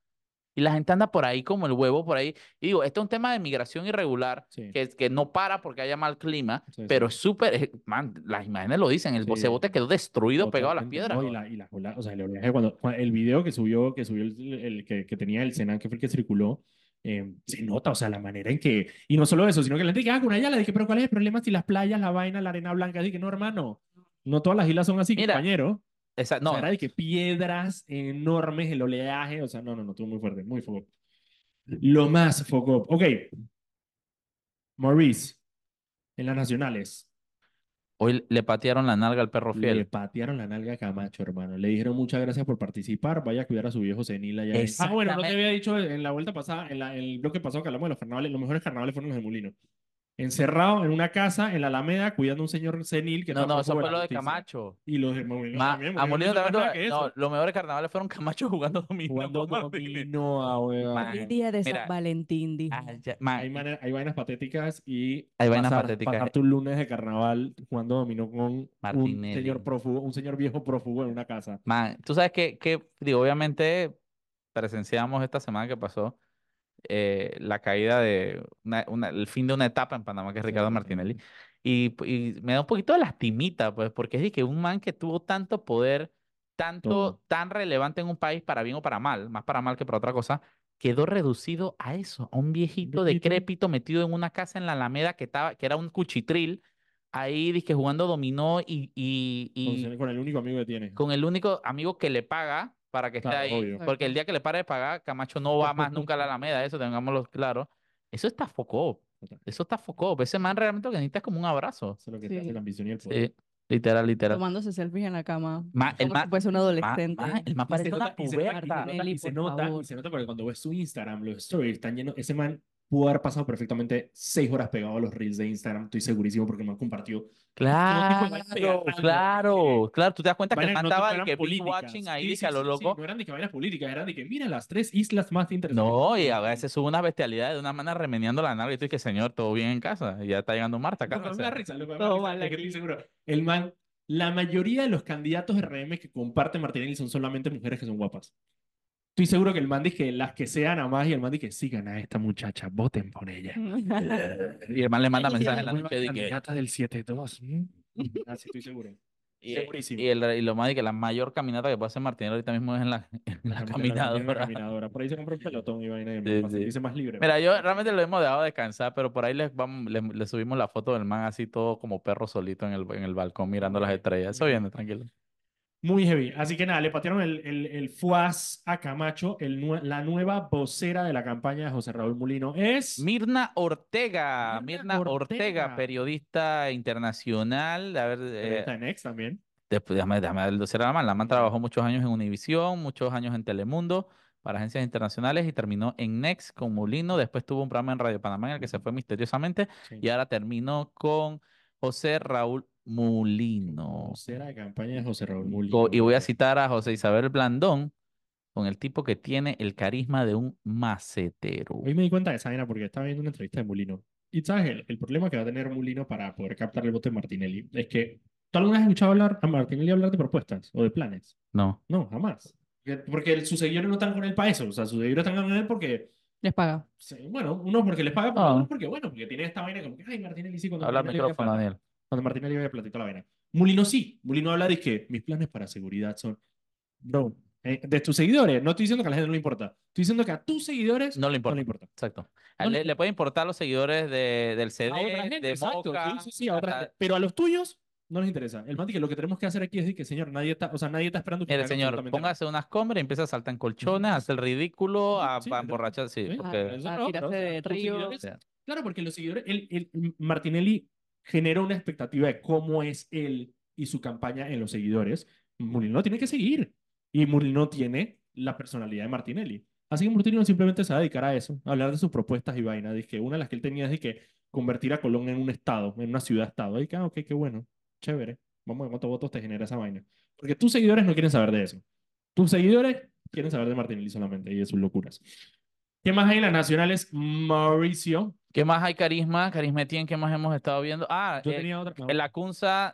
Y la gente anda por ahí como el huevo, por ahí. Y digo, esto es un tema de migración irregular Sí. que, que no para porque haya mal clima, Sí, sí. pero es súper, es- man, las imágenes lo dicen, el Sí. bote quedó destruido pegado a las Totalmente, piedras. no, y, la, y olas, o sea, el oleaje cuando, cua- el video que subió, que subió el, el que, que tenía el Senan, que fue el que circuló, eh, se nota, o sea, la manera en que, y no solo eso, sino que la gente dice, ah, con allá, le dije, pero ¿cuál es el problema si las playas, la vaina, la arena blanca? Así que no, hermano, no todas las islas son así, Mira, compañero. Esa- O no, sea, era de que piedras enormes, el oleaje, o sea, no, no, no, estuvo muy fuerte, muy foco. Lo más foco. Ok. Maurice, en las nacionales, hoy le patearon la nalga al perro le fiel. patearon la nalga a Camacho, hermano. Le dijeron muchas gracias por participar, vaya a cuidar a su viejo senil allá. Ah, bueno, no te había dicho en la vuelta pasada, en, la- en el bloque pasado que hablamos de los carnavales, los mejores carnavales fueron los de Molino. Encerrado en una casa en la Alameda cuidando a un señor senil que No, no, eso fue lo de. Camacho. Y los de Molino Ma- también. a Molino Molino hizo más también, nada lo- que no, eso. los mejores carnavales fueron Camacho jugando dominó Jugando dominó a. Man, El día de. San Valentín, dijo. Ah, ya- man, Hay, mane- hay vainas patéticas y Hay vainas pasar, patéticas. pasar tu lunes de carnaval jugando dominó con un Martinelli. señor prófugo, un señor viejo prófugo en una casa. man, tú sabes que, que, digo, obviamente presenciamos esta semana que pasó eh, la caída de una- una- el fin de una etapa en Panamá, que es Ricardo sí, Martinelli. Y, me da un poquito de lastimita, pues, porque es de que un man que tuvo tanto poder, tanto, tan relevante en un país, para bien o para mal, más para mal que para otra cosa, quedó reducido a eso, a un viejito viejito. decrépito metido en una casa en la Alameda que, estaba, que era un cuchitril, ahí dizque jugando dominó y, y, y con el único amigo que tiene. con el único amigo que le paga para que esté ahí. obvio. Porque el día que le pare de pagar, Camacho no va más nunca a la Alameda, eso tengámoslo claro. Eso está foco. Total. Eso está foco. Ese man realmente lo que necesita es como un abrazo. Eso es lo que Sí. te hace la ambición y el poder. Sí, literal, literal. Tomándose selfies en la cama. Ma- el Como si ma- fuese un Ma- adolescente. ma- el man Y se parece una nota- y se nota- y se puberta. nota- y se nota, y se nota porque cuando ves su Instagram, los stories están llenos. Ese man pudo haber pasado perfectamente seis horas pegado a los reels de Instagram, estoy segurísimo, porque el man compartió. Claro, claro, claro. Tú te das cuenta que man no de eran que watching ahí, Sí, dije sí, a lo sí, sí, loco. no eran de que vainas políticas, eran de que mira las tres islas más interesantes. No, y a veces sube una bestialidad de una manera remeneando la nalga y tú dices, señor, todo bien en casa. Y ya está llegando Marta acá. Lo que o me da sea. risa, lo que me que seguro. El man, la mayoría de los candidatos RM que comparte Martinelli son solamente mujeres que son guapas. Estoy seguro que el man dice que las que sean a más y el man dice que sigan a esta muchacha, voten por ella. Y el man le manda Dios, en la noche de que, candidata del 7-2. ¿mm? Así estoy seguro. Y, Segurísimo. y, el- y lo más de que la mayor caminata que puede hacer Martín ahorita mismo es en la, en la La caminadora. caminadora. Por ahí se compra un pelotón y vaina y Sí, sí. sentirse más libre. Mira, yo realmente lo hemos dejado descansar, pero por ahí les vamos, le, le subimos la foto del man así todo como perro solito en el, en el balcón mirando las estrellas. Eso viene, tranquilo. Muy heavy. Así que nada, le patearon el, el, el fuaz a Camacho. El, la nueva vocera de la campaña de José Raúl Mulino es. Mirna Ortega, Mirna Mirna Ortega, Ortega. periodista internacional. A ver, eh, Periodista en Ex también. Después, déjame, déjame decir la man. La man trabajó muchos años en Univisión, muchos años en Telemundo, para agencias internacionales y terminó en Next con Mulino. Después tuvo un programa en Radio Panamá en el que se fue misteriosamente Sí. y ahora terminó con José Raúl Mulino. Vocera de campaña de José Raúl Mulino. Y voy a citar a José Isabel Blandón con el tipo que tiene el carisma de un macetero. Hoy me di cuenta de esa vaina porque estaba viendo una entrevista de Mulino. Y sabes, el, el problema que va a tener Mulino para poder captar el voto de Martinelli es que. ¿Tú alguna vez has escuchado hablar a Martinelli hablar de propuestas o de planes? No. No, jamás. Porque- sus seguidores no están con él para eso. O sea, sus seguidores están con él porque. Les paga. sí, Bueno, unos porque les pagan, pero Ah. otros porque, bueno, porque tiene esta vaina como que, ay, Martinelli sí, cuando Habla al micrófono, plata". Daniel. Cuando Martinelli vaya platito la vaina. Mulino sí. Mulino habla de que mis planes para seguridad son. Bro, eh, de tus seguidores. No estoy diciendo que a la gente no le importa. Estoy diciendo que a tus seguidores No le importa. no le importa. Exacto. A No le le, puede importar los seguidores de, del CD, a otra gente, de exacto, Moca, sí, sí, sí, a otra gente. Pero a los tuyos no les interesa. El dice que lo que tenemos que hacer aquí es decir que, señor, nadie está, o sea, nadie está esperando que hagan señor, póngase unas combres y empieza a saltar en colchones, a hacer el ridículo, a, Sí, a emborrachar, sí, porque... Eso a no, tirarse de río. seguidores- o sea, Claro, porque los seguidores, el, el- Martinelli generó una expectativa de cómo es él y su campaña en los seguidores. Mulino tiene que seguir. Y Mulino tiene la personalidad de Martinelli. Así que Mulino simplemente se va a dedicar a eso, a hablar de sus propuestas y vaina. Dice que una de las que él tenía es de que convertir a Colón en un estado, en una ciudad-estado. Y que, ah, ok, qué bueno, chévere. Vamos a ver cuántos votos te genera esa vaina. Porque tus seguidores no quieren saber de eso. Tus seguidores quieren saber de Martinelli solamente y de sus locuras. ¿Qué más hay en las nacionales? Mauricio. ¿Qué más hay carisma? Carisma Etienne, ¿qué más hemos estado viendo? Ah, Yo eh, tenía otra.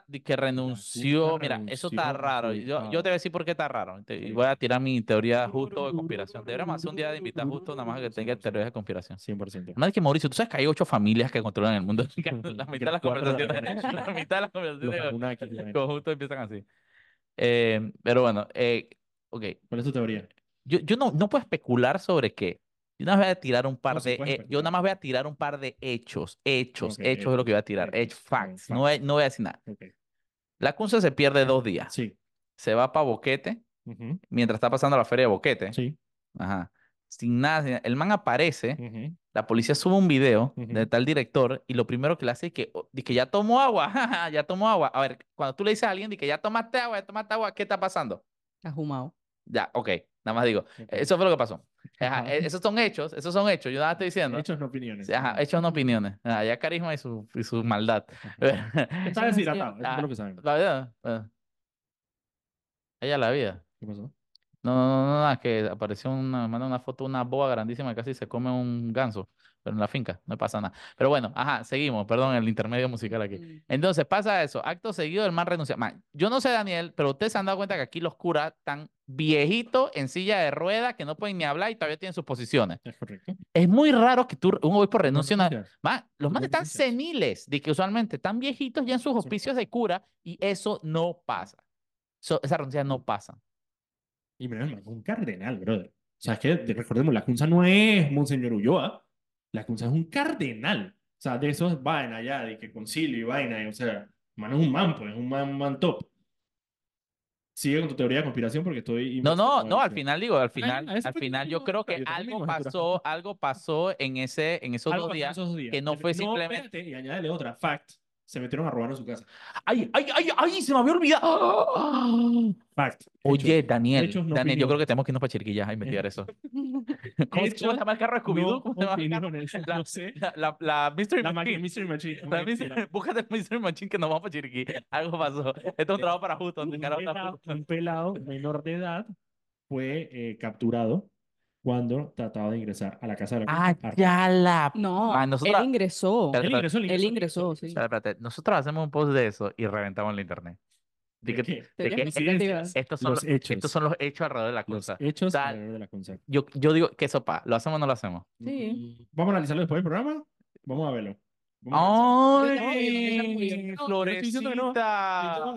de que renunció. Mira, eso está raro. Yo, yo te voy a decir por qué está raro. Te- voy a tirar mi teoría justo de conspiración. Deberíamos hacer un día de invitar justo nada más que tenga teorías de conspiración. 100%. Además de que Mauricio, tú sabes que hay ocho familias que controlan el mundo. La mitad de las conversaciones, la mitad de las conversaciones la conjuntos empiezan así. Eh, pero bueno, eh, ok. ¿Cuál es tu teoría? Yo, yo no, no puedo especular sobre qué. Yo nada más voy a tirar un par No, de. eh, yo nada más voy a tirar un par de hechos. Hechos. Hechos es lo que voy a tirar. hechos, Hechos, facts. No voy, no voy a decir nada. La Cunza se pierde dos días. Sí. Se va para Boquete mientras está pasando la feria de Boquete. Sí. Ajá. Sin nada. sin nada. El man aparece. La policía sube un video de tal director y lo primero que le hace es que, oh, dice que ya tomó agua, ya tomó agua. A ver, cuando tú le dices a alguien de que ya tomaste agua, ya tomaste agua, ¿qué está pasando? Ajumado. Ya, ok, nada más digo. Eso fue lo que pasó. Ajá, e- esos son hechos, esos son hechos, yo nada estoy diciendo. Hechos no opiniones. Ajá, hechos no opiniones. Ajá, ya carisma y su, y su maldad. Está deshidratado. Eso es lo que sabemos. La vida. eh. Ella la vida. ¿Qué pasó? No, no, no, no, no, que apareció una, manda una foto una boa grandísima que casi se come un ganso, pero en la finca, no pasa nada. Pero bueno, ajá, seguimos, perdón, el intermedio musical aquí. Mm. Entonces pasa eso, acto seguido el man renuncia. Man, yo no sé, Daniel, pero ustedes se han dado cuenta que aquí los curas están viejitos en silla de ruedas que no pueden ni hablar y todavía tienen sus posiciones. Es correcto. Es muy raro que tú, un obispo renuncie. Ma, los manes están seniles, de que usualmente están viejitos ya en sus hospicios de cura y eso no pasa. So- esa renuncia no pasa. Y es un cardenal, brother. O sea, es que recordemos, la Cunza no es Monseñor Ulloa. La Cunza es un cardenal. O sea, de esos vaina allá, de que concilio y vaina. y, o sea, mano es un man, pues, es un man, man top. Sigue con tu teoría de conspiración porque estoy... No, no, no, al final digo, al final, al final yo creo que algo pasó, algo pasó en ese, en esos Algo dos pasó días. esos dos días. que no fue No, simplemente- espérate, y añádele otra. Fact. Se metieron a robar en su casa. ¡Ay, ay, ay, ay! Se me había olvidado. Fact. Oye, Hechos. Daniel, Hechos, no Daniel, yo opinión. creo que tenemos que irnos para Chiriquilla a investigar eso. ¿Cómo, se- cómo Hechos, se llama el carro de Scooby-Doo? No. La- No sé. La, la, la Mystery La Machine. Mystery Machine. La Mystery- Búscate el Mystery Machine que nos vamos para Chiriquí. Algo pasó. Esto es un trabajo para Houston. un, pelado, un pelado menor de edad fue eh, capturado cuando trataba de ingresar a la casa de la Ah, ya la... No, Ah, nosotros- él ingresó. Él ingresó, él Él ingresó, ingresó, sí. Nosotros hacemos un post de eso y reventamos el internet. De ¿De que, de que estos, son Los los, hechos. estos son los hechos alrededor de la Los cosa. hechos Tal- alrededor de la Cunza. Yo, yo digo que eso pa, ¿lo hacemos o no lo hacemos? Sí. Mm, Vamos a analizarlo después del programa. Vamos a verlo. ¡Ay! Florecita. Oigan,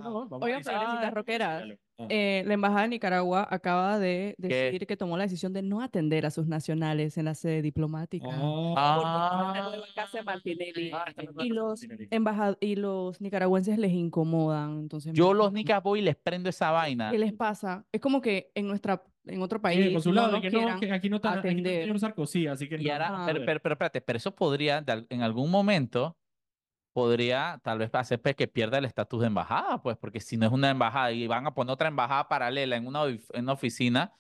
analizarlo. florecitas rockeras. Ah. Eh, la Embajada de Nicaragua acaba de ¿Qué? decir que tomó la decisión de no atender a sus nacionales en la sede diplomática. Ah. La nueva casa de Martinelli. Ah, está Y los, Martinelli. embajad y los nicaragüenses les incomodan. Entonces, Yo los nicas voy y les prendo esa vaina. ¿Qué les pasa? Es como que en nuestra en otro país no consulado, nos que no, que aquí no está, aquí no está el atender. señor Sarkozy, así que Y no. ahora, Ah. pero, pero, pero espérate, pero eso podría, en algún momento, podría tal vez hacer pues, que pierda el estatus de embajada, pues, porque si no es una embajada y van a poner otra embajada paralela en una, en una oficina,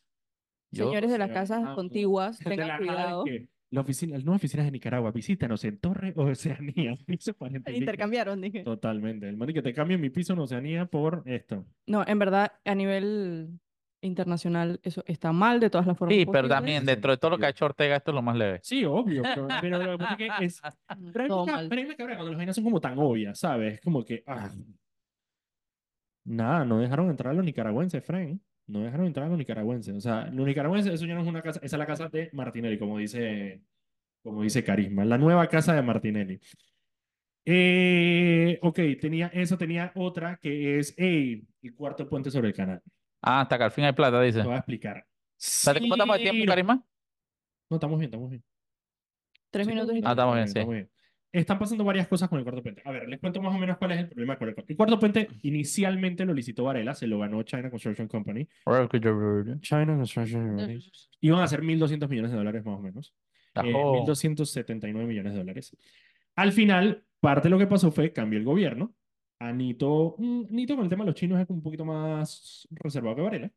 yo, Señores de las casas ah, contiguas, tengan la- cuidado. que La oficina, las nuevas oficinas de Nicaragua, visítanos en Torre Oceanía. piso 45. Intercambiaron, dije. Totalmente. El man que te cambie mi piso en Oceanía por esto. No, en verdad, a nivel internacional, eso está mal de todas las formas. sí, pero también dentro de todo lo que ha hecho Ortega, esto es lo más leve. Sí, obvio. Pero, pero lo que pasa es que es. Pero hay Todo una- mal. pero hay una cabra cuando las vainas son como tan obvias, ¿sabes? Es como que. ah. Nada, no dejaron entrar a los nicaragüenses, Frank. No dejaron entrar a los nicaragüenses. O sea, los nicaragüenses, eso ya no es una casa, esa es la casa de Martinelli, como dice, como dice Carisma. La nueva casa de Martinelli. Eh, ok, tenía, eso tenía otra que es ey, el cuarto puente sobre el canal. Ah, hasta que al fin hay plata, dice. Te voy a explicar. ¿Sabes cómo estamos de tiempo, Sí, no- estamos bien, estamos bien. Tres Sí, minutos y Ah, estamos bien, sí. estamos bien. Están pasando varias cosas con el cuarto puente. A ver, les cuento más o menos cuál es el problema con el cuarto. El cuarto puente inicialmente lo licitó Varela, se lo ganó China Construction Company. China Construction Company. Iban a ser 1.200 millones de dólares más o menos. Eh, Ajo. 1.279 millones de dólares. Al final, parte de lo que pasó fue cambió el gobierno. A Nito, mm, Nito con el tema de los chinos es un poquito más reservado que Varela.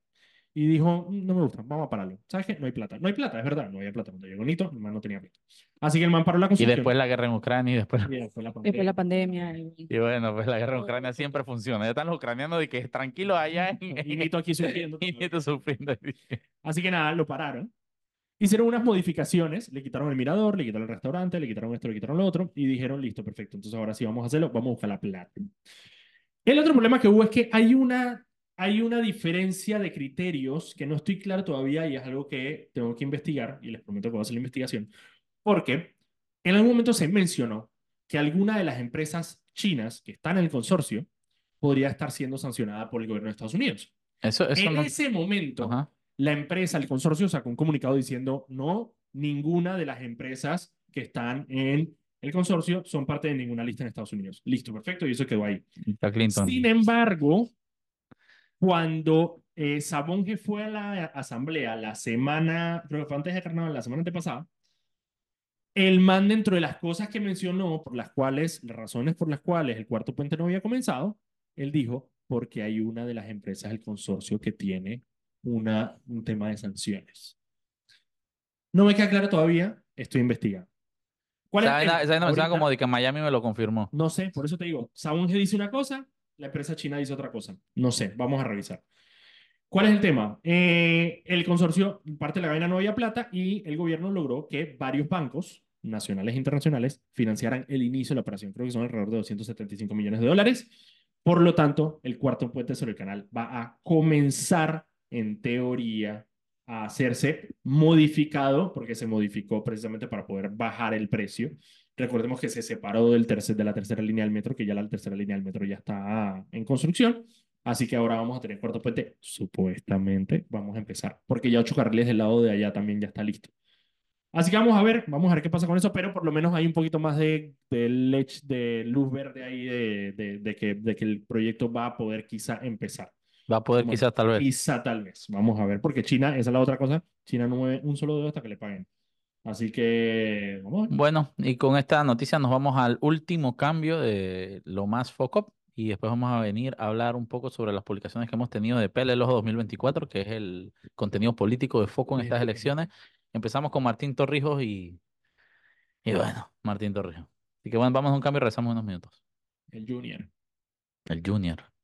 Y dijo, "Mm, no me gusta, vamos a pararlo. ¿Sabes qué? No hay plata. No hay plata, es verdad, no había plata. Cuando llegó Nito, el man no tenía plata. Así que el man paró la Y construcción. después la guerra en Ucrania y después... Y después la Después la pandemia. pandemia. y- Y bueno, pues la guerra en Ucrania siempre funciona. Ya están los ucranianos de que tranquilos allá en... Y Nito aquí sufriendo. y Nieto sufriendo. Así que nada, lo pararon. Hicieron unas modificaciones, le quitaron el mirador, le quitaron el restaurante, le quitaron esto, le quitaron lo otro, y dijeron, listo, perfecto, entonces ahora sí vamos a hacerlo, vamos a buscar la plata. El otro problema que hubo es que hay una, hay una diferencia de criterios que no estoy claro todavía y es algo que tengo que investigar, y les prometo que voy a hacer la investigación, porque en algún momento se mencionó que alguna de las empresas chinas que están en el consorcio podría estar siendo sancionada por el gobierno de Estados Unidos. Eso, eso en no... ese momento, Ajá. La empresa, el consorcio sacó un comunicado diciendo no, ninguna de las empresas que están en el consorcio son parte de ninguna lista en Estados Unidos. Listo, perfecto, y eso quedó ahí. Está Clinton. Sin embargo, cuando eh, Sabonge fue a la asamblea la semana, creo que fue antes de carnaval, la semana antepasada, el man dentro de las cosas que mencionó, por las cuales, las razones por las cuales el cuarto puente no había comenzado, él dijo, porque hay una de las empresas del consorcio que tiene una, un tema de sanciones. No me queda claro todavía, estoy investigando. ¿Cuál es Esa el vaina, esa vaina como de que Miami me lo confirmó. no sé, por eso te digo, Sabonge dice una cosa, la empresa china dice otra cosa. No sé, vamos a revisar. ¿Cuál es el tema? Eh, el consorcio, parte de la vaina no había plata y el gobierno logró que varios bancos, nacionales e internacionales, financiaran el inicio de la operación. Creo que son alrededor de 275 millones de dólares. Por lo tanto, el cuarto puente sobre el canal va a comenzar en teoría, a hacerse modificado, porque se modificó precisamente para poder bajar el precio. Recordemos que se separó del tercer, de la tercera línea del metro, que ya la tercera línea del metro ya está en construcción. Así que ahora vamos a tener cuarto puente, supuestamente vamos a empezar, porque ya ocho carriles del lado de allá también ya está listo. Así que vamos a ver, vamos a ver qué pasa con eso, pero por lo menos hay un poquito más de, de, de luz verde ahí de, de, de, que, de que el proyecto va a poder quizá empezar. Va a poder Bueno, quizás tal vez. Quizá tal vez, vamos a ver, porque China, esa es la otra cosa, China no mueve un solo dedo hasta que le paguen. Así que, vamos. Bueno, y con esta noticia nos vamos al último cambio de lo más Focop y después vamos a venir a hablar un poco sobre las publicaciones que hemos tenido de Ojo 2024, que es el contenido político de Foco en estas elecciones. Empezamos con Martín Torrijos y, y bueno, Martín Torrijos. Así que bueno, vamos a un cambio y regresamos unos minutos. El Junior. El Junior.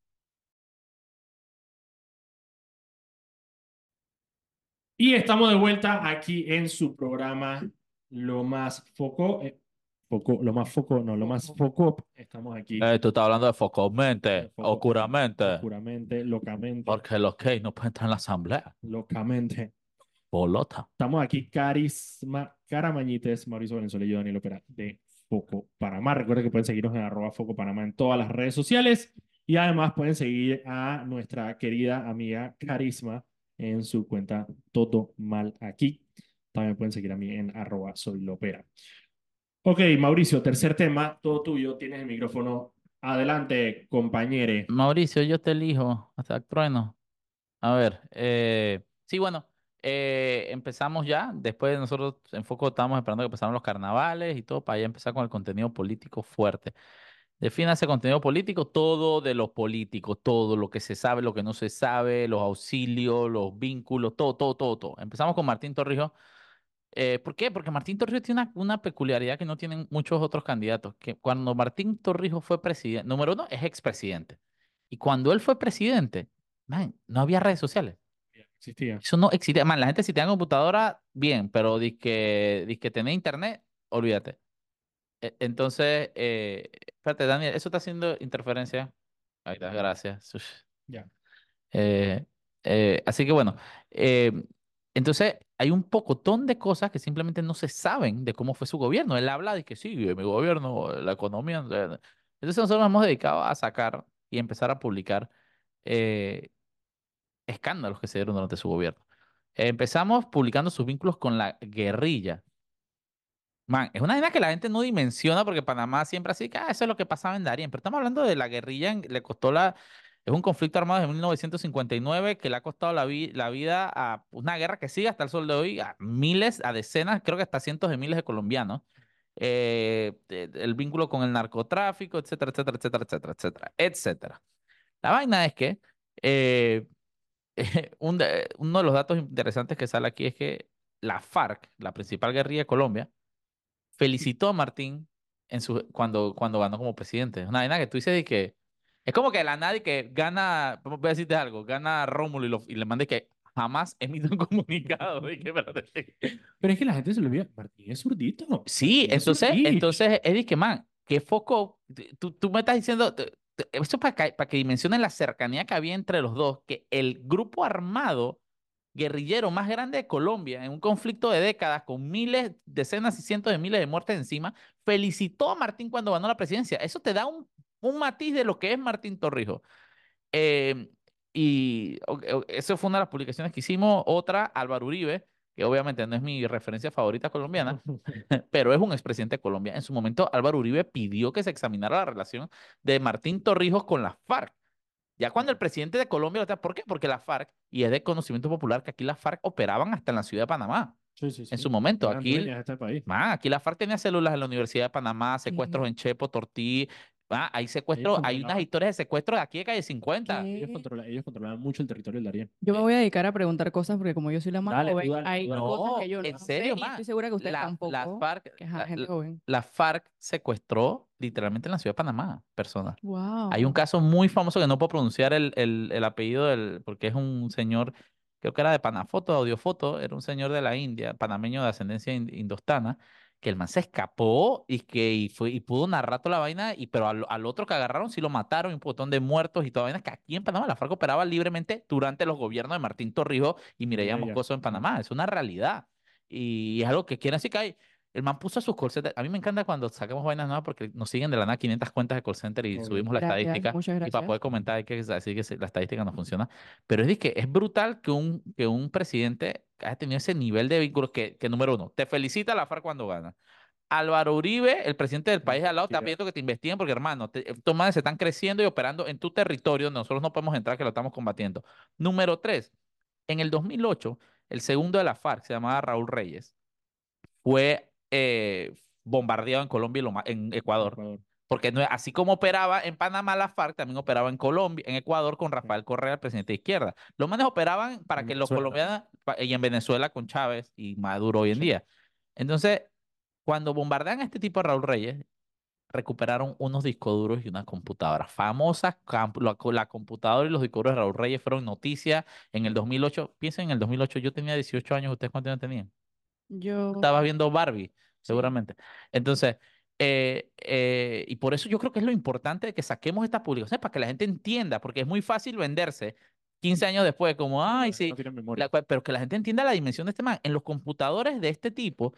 Y estamos de vuelta aquí en su programa Lo Más Foco. eh, foco lo más foco, no, lo más foco. Estamos aquí. Eh, tú estás hablando de Focomente, de foco, oscuramente, Oscuramente, locamente, porque los gays no pueden estar en la asamblea. locamente. Bolota. Estamos aquí, Carisma, Caramañites, Mauricio Valenzuela y yo, Daniel Opera, de Foco Panamá. Recuerden que pueden seguirnos en arroba Foco Panamá en todas las redes sociales. Y además pueden seguir a nuestra querida amiga Carisma en su cuenta Todo Mal Aquí. También pueden seguir a mí en arroba Soy Lopera. Ok, Mauricio, tercer tema, todo tuyo. Tienes el micrófono. Adelante, compañere. Mauricio, yo te elijo hasta el trueno. A ver, eh, sí, bueno, eh, empezamos ya. Después de nosotros en Foco estábamos esperando que pasaran los carnavales y todo para ya empezar con el contenido político fuerte. Defina ese contenido político, todo de lo político, todo lo que se sabe, lo que no se sabe, los auxilios, los vínculos, todo, todo, todo, todo. Empezamos con Martín Torrijos. Eh, ¿por qué? Porque Martín Torrijos tiene una, una peculiaridad que no tienen muchos otros candidatos, que cuando Martín Torrijos fue presidente, número uno, es expresidente. Y cuando él fue presidente, man, no había redes sociales. Existía. Eso no existía. Man, la gente si tenía computadora, bien, pero que que tenía internet, olvídate. E- Entonces, eh, espérate, Daniel, ¿eso está haciendo interferencia? Ahí está, gracias. Ya. Eh, eh, así que bueno, eh, entonces hay un pocotón de cosas que simplemente no se saben de cómo fue su gobierno. Él habla de que sí, mi gobierno, la economía. eh, Entonces nosotros nos hemos dedicado a sacar y empezar a publicar eh, escándalos que se dieron durante su gobierno. Eh, empezamos publicando sus vínculos con la guerrilla. Man, es una vaina que la gente no dimensiona porque Panamá siempre así que ah, eso es lo que pasaba en Darien. Pero estamos hablando de la guerrilla, le costó la. Es un conflicto armado desde 1959 que le ha costado la, vi- la vida a una guerra que sigue hasta el sol de hoy a miles, a decenas, creo que hasta cientos de miles de colombianos. Eh, el vínculo con el narcotráfico, etcétera, etcétera, etcétera, etcétera, etcétera, etcétera. La vaina es que eh, un uno de los datos interesantes que sale aquí es que la FARC, la principal guerrilla de Colombia, felicitó a Martín en su, cuando, cuando ganó como presidente. Una vaina que tú dices de que es como que de la nadie que gana, voy a decirte algo, gana Rómulo y, lo- y le mande que jamás emite un comunicado. de que. Pero es que la gente se lo olvida. Martín es zurdito. Sí, es entonces, zurdito. entonces es que, man, qué foco, tú, tú me estás diciendo, esto para que, para que dimensionen la cercanía que había entre los dos, que el grupo armado guerrillero más grande de Colombia, en un conflicto de décadas, con miles, decenas y cientos de miles de muertes encima, felicitó a Martín cuando ganó la presidencia. Eso te da un, un matiz de lo que es Martín Torrijos. Eh, y eso fue una de las publicaciones que hicimos. Otra, Álvaro Uribe, que obviamente no es mi referencia favorita colombiana, pero es un expresidente de Colombia. En su momento, Álvaro Uribe pidió que se examinara la relación de Martín Torrijos con la FARC. Ya cuando el presidente de Colombia, ¿por qué? Porque la FARC, y es de conocimiento popular que aquí las FARC operaban hasta en la ciudad de Panamá. Sí, sí, sí. En su momento, Eran aquí, este país. man, aquí la FARC tenía células en la Universidad de Panamá, secuestros en Chepo, Tortí. Ah, hay secuestros, hay unas historias de secuestros de aquí de calle 50. ¿Qué? Ellos, controla- ellos controlaban mucho el territorio del Darién. Yo me voy a dedicar a preguntar cosas porque como yo soy la más Dale, tú joven, dale, hay tú dale. cosas que yo en no sé serio, y ma. estoy segura que ustedes La, tampoco, la FARC, que es la- gente la- joven. la FARC secuestró literalmente en la ciudad de Panamá, personas. Wow. Hay un caso muy famoso que no puedo pronunciar el, el, el apellido del, porque es un señor, creo que era de Panafoto, Audiofoto, era un señor de la India, panameño de ascendencia in- indostana, que el man se escapó y que y fue, y pudo narrar toda la vaina, y, pero al, al otro que agarraron sí lo mataron, y un montón de muertos y toda vaina, que aquí en Panamá la FARC operaba libremente durante los gobiernos de Martín Torrijos y Mireya Moscoso en. Panamá. Es una realidad. Y es algo que quieren así que hay. El man puso a sus call centers. A mí me encanta cuando sacamos vainas nuevas porque nos siguen de la nada 500 cuentas de call center y subimos la Gracias, estadística muchas y para gracias. poder comentar hay que decir que la estadística no funciona. Pero es de que es brutal que un, que un presidente haya tenido ese nivel de vínculos que, que número uno, te felicita la FARC cuando gana. Álvaro Uribe, el presidente del país de al lado, está Investiga. pidiendo que te investiguen porque, hermano, te, estos manes se están creciendo y operando en tu territorio. Nosotros no podemos entrar, que lo estamos combatiendo. Número tres, en el 2008, el segundo de la FARC, se llamaba Raúl Reyes, fue eh, bombardeado en Colombia y lo en Ecuador. Ecuador. Porque no, así como operaba en Panamá la FARC, también operaba en Colombia, en Ecuador con Rafael Correa, el presidente de izquierda. Los manes operaban para En que los colombianos, y en Venezuela con Chávez y Maduro hoy en Sí. día. Entonces, cuando bombardean a este tipo de Raúl Reyes, recuperaron unos discos duros y unas computadoras famosas. la computadora y los discos duros de Raúl Reyes fueron noticias en el 2008. Piensen en el 2008, yo tenía 18 años, ¿ustedes cuántos años tenían? Yo, estabas viendo Barbie, seguramente. Entonces, eh, eh, y por eso yo creo que es lo importante de que saquemos estas publicaciones para que la gente entienda, porque es muy fácil venderse 15 años después, como, ay, sí, la pero que la gente entienda la dimensión de este man. En los computadores de este tipo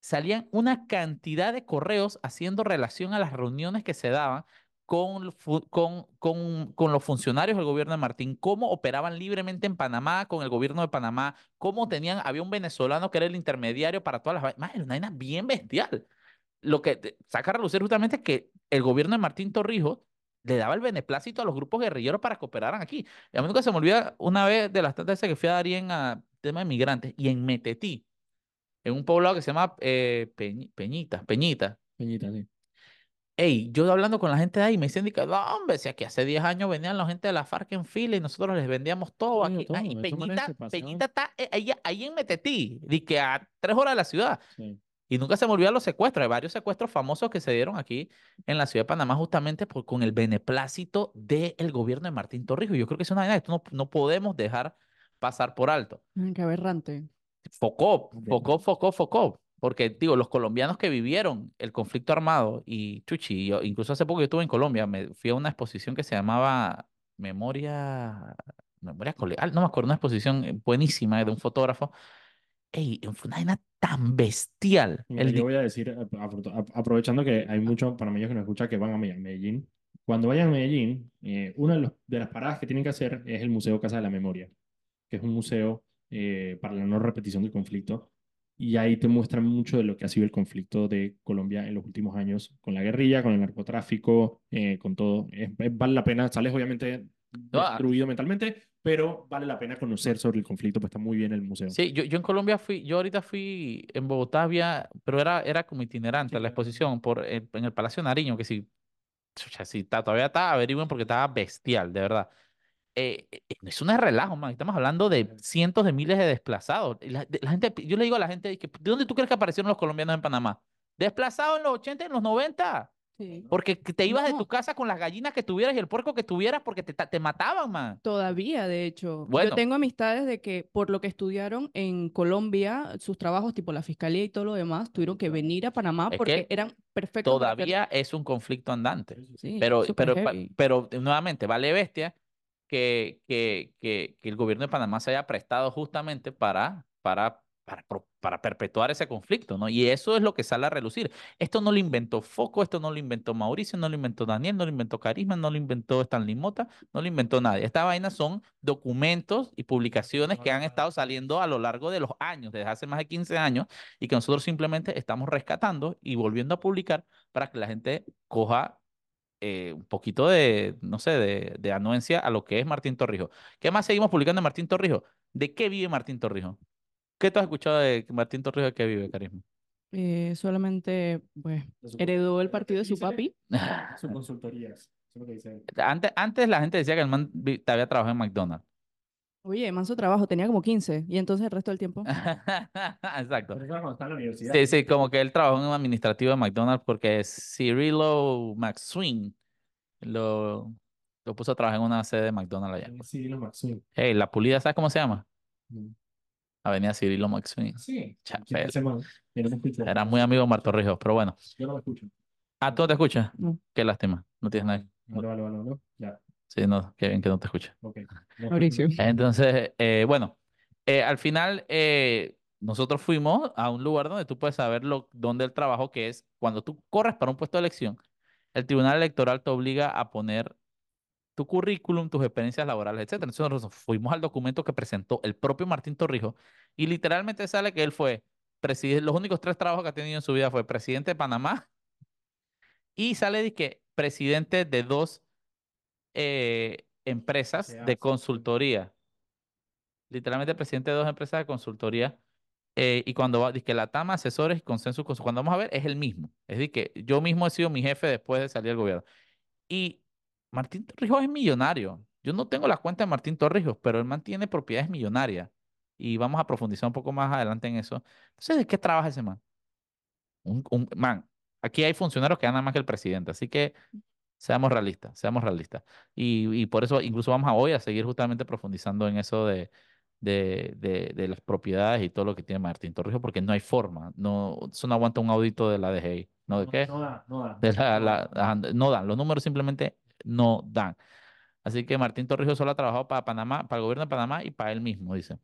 salían una cantidad de correos haciendo relación a las reuniones que se daban con, con, con, con los funcionarios del gobierno de Martín, cómo operaban libremente en Panamá con el gobierno de Panamá, cómo tenían, había un venezolano que era el intermediario para todas las vainas. Una vaina bien bestial. Lo que saca a relucir justamente es que el gobierno de Martín Torrijos le daba el beneplácito a los grupos guerrilleros para que operaran aquí. Y a mí nunca se me olvida una vez de las tantas que fui a Darien a tema de migrantes y en Metetí, en un poblado que se llama eh, Peñ- Peñita, Peñita. Peñita, sí. Ey, yo hablando con la gente de ahí me dicen que, no, hombre, si aquí hace 10 años venían la gente de la FARC en fila y nosotros les vendíamos todo Sí, aquí. todo, Ay, Peñita. Peñita está eh, ahí, ahí en Metetí, de que a tres horas de la ciudad. sí. Y nunca se me olvidan los secuestros. Hay varios secuestros famosos que se dieron aquí en la ciudad de Panamá justamente por, con el beneplácito del gobierno de Martín Torrijos. Yo creo que es una vaina que esto no, no podemos dejar pasar por alto. ay, qué aberrante. Focó, focó, focó, focó. Porque, digo, los colombianos que vivieron el conflicto armado y chuchi, yo, incluso hace poco yo estuve en Colombia, me fui a una exposición que se llamaba Memoria, Memoria Colegial, no me acuerdo, una exposición eh, buenísima de un fotógrafo. Ey, fue una vaina tan bestial. Mira, El yo voy a decir, ap- apro- ap- aprovechando que hay muchos panameños que nos escuchan que van a Me- Medellín. Cuando vayan a Medellín, eh, una de, los- de las paradas que tienen que hacer es el Museo Casa de la Memoria, que es un museo eh, para la no repetición del conflicto. Y ahí te muestran mucho de lo que ha sido el conflicto de Colombia en los últimos años, con la guerrilla, con el narcotráfico, eh, con todo. Es- es- vale la pena, sales obviamente ah. destruido mentalmente, pero vale la pena conocer sobre el conflicto, pues está muy bien el museo. Sí, yo, yo en Colombia fui, yo ahorita fui en Bogotá, había, pero era, era como itinerante Sí, la exposición por, en, en el Palacio Nariño, que si, si está, todavía está, averigüen porque estaba bestial, de verdad. Eh, eh, es un relajo, man. Estamos hablando de cientos de miles de desplazados. La, de- la gente, yo le digo a la gente, ¿de dónde tú crees que aparecieron los colombianos en Panamá? Desplazados en los 80 y en los 90. Sí. Porque que te ibas de tu casa con las gallinas que tuvieras y el puerco que tuvieras porque te, te mataban, man. Todavía, de hecho. Bueno. Yo tengo amistades de que por lo que estudiaron en Colombia, sus trabajos tipo la fiscalía y todo lo demás, tuvieron que venir a Panamá Es porque que eran perfectos. para Todavía es un conflicto andante. Sí, Pero, pero, pero eh, nuevamente, vale bestia que, que, que, que el gobierno de Panamá se haya prestado justamente para, para, para, para perpetuar ese conflicto, ¿no? Y eso es lo que sale a relucir. Esto no lo inventó Foco, esto no lo inventó Mauricio, no lo inventó Daniel, no lo inventó Carisma, no lo inventó Stanley Mota, no lo inventó nadie. Esta vaina son documentos y publicaciones que han estado saliendo a lo largo de los años, desde hace más de 15 años, y que nosotros simplemente estamos rescatando y volviendo a publicar para que la gente coja eh, un poquito de, no sé, de, de anuencia a lo que es Martín Torrijos. ¿Qué más seguimos publicando de Martín Torrijos? ¿De qué vive Martín Torrijos? ¿Qué tú has escuchado de Martín Torrijos de qué vive, Carisma? Eh, solamente, pues, su- heredó el partido de su papi. Dice él. Antes, antes la gente decía que el man había trabajado en McDonald's. Oye, manso trabajo, tenía como 15. Y entonces el resto del tiempo. Exacto. Pero eso era cuando estaba en la universidad. Sí, sí, como que él trabajó en un administrativo de McDonald's porque Cirilo McSween lo, lo puso a trabajar en una sede de McDonald's allá. Sí, lo Maxwell. Hey, la pulida, ¿sabes cómo se llama? Mm. Avenida Cirilo Maxwin. Sí. Chapel. No. Era muy amigo de Marto Rijos, pero bueno. Yo no me escucho. Ah, ¿tú no te escuchas? No. Qué lástima. No tienes nada. Vale, vale, vale, no. Ya, Sí, no, qué bien que no te escuches. ok. No, Mauricio. Entonces, eh, bueno, eh, al final eh, nosotros fuimos a un lugar donde tú puedes saber lo, dónde el trabajo que es. Cuando tú corres para un puesto de elección, el Tribunal Electoral te obliga a poner tu currículum, tus experiencias laborales, etcétera. Entonces nosotros fuimos al documento que presentó el propio Martín Torrijos y literalmente sale que él fue presidente, los únicos tres trabajos que ha tenido en su vida fue presidente de Panamá y sale de que presidente de dos eh, empresas de consultoría. Literalmente presidente de dos empresas de consultoría. eh, y cuando va, dice que la TAMA, asesores y consensos, cons- cuando vamos a ver, es el mismo. Es decir, que yo mismo he sido mi jefe después de salir del gobierno. Y Martín Torrijos es millonario. Yo no tengo la cuenta de Martín Torrijos, pero él mantiene propiedades millonarias. Y vamos a profundizar un poco más adelante en eso. Entonces, ¿de qué trabaja ese man? Un, un- man, aquí hay funcionarios que ganan más que el presidente, así que seamos realistas, seamos realistas. Y, y por eso incluso vamos a hoy a seguir justamente profundizando en eso de, de, de, de las propiedades y todo lo que tiene Martín Torrijos, porque no hay forma. No, eso no aguanta un audito de la DGI. ¿No de qué? No da, no da. de la- no la- da, no da. ajá, no dan, los números simplemente no dan. Así que Martín Torrijos solo ha trabajado para Panamá, para el gobierno de Panamá y para él mismo, dice.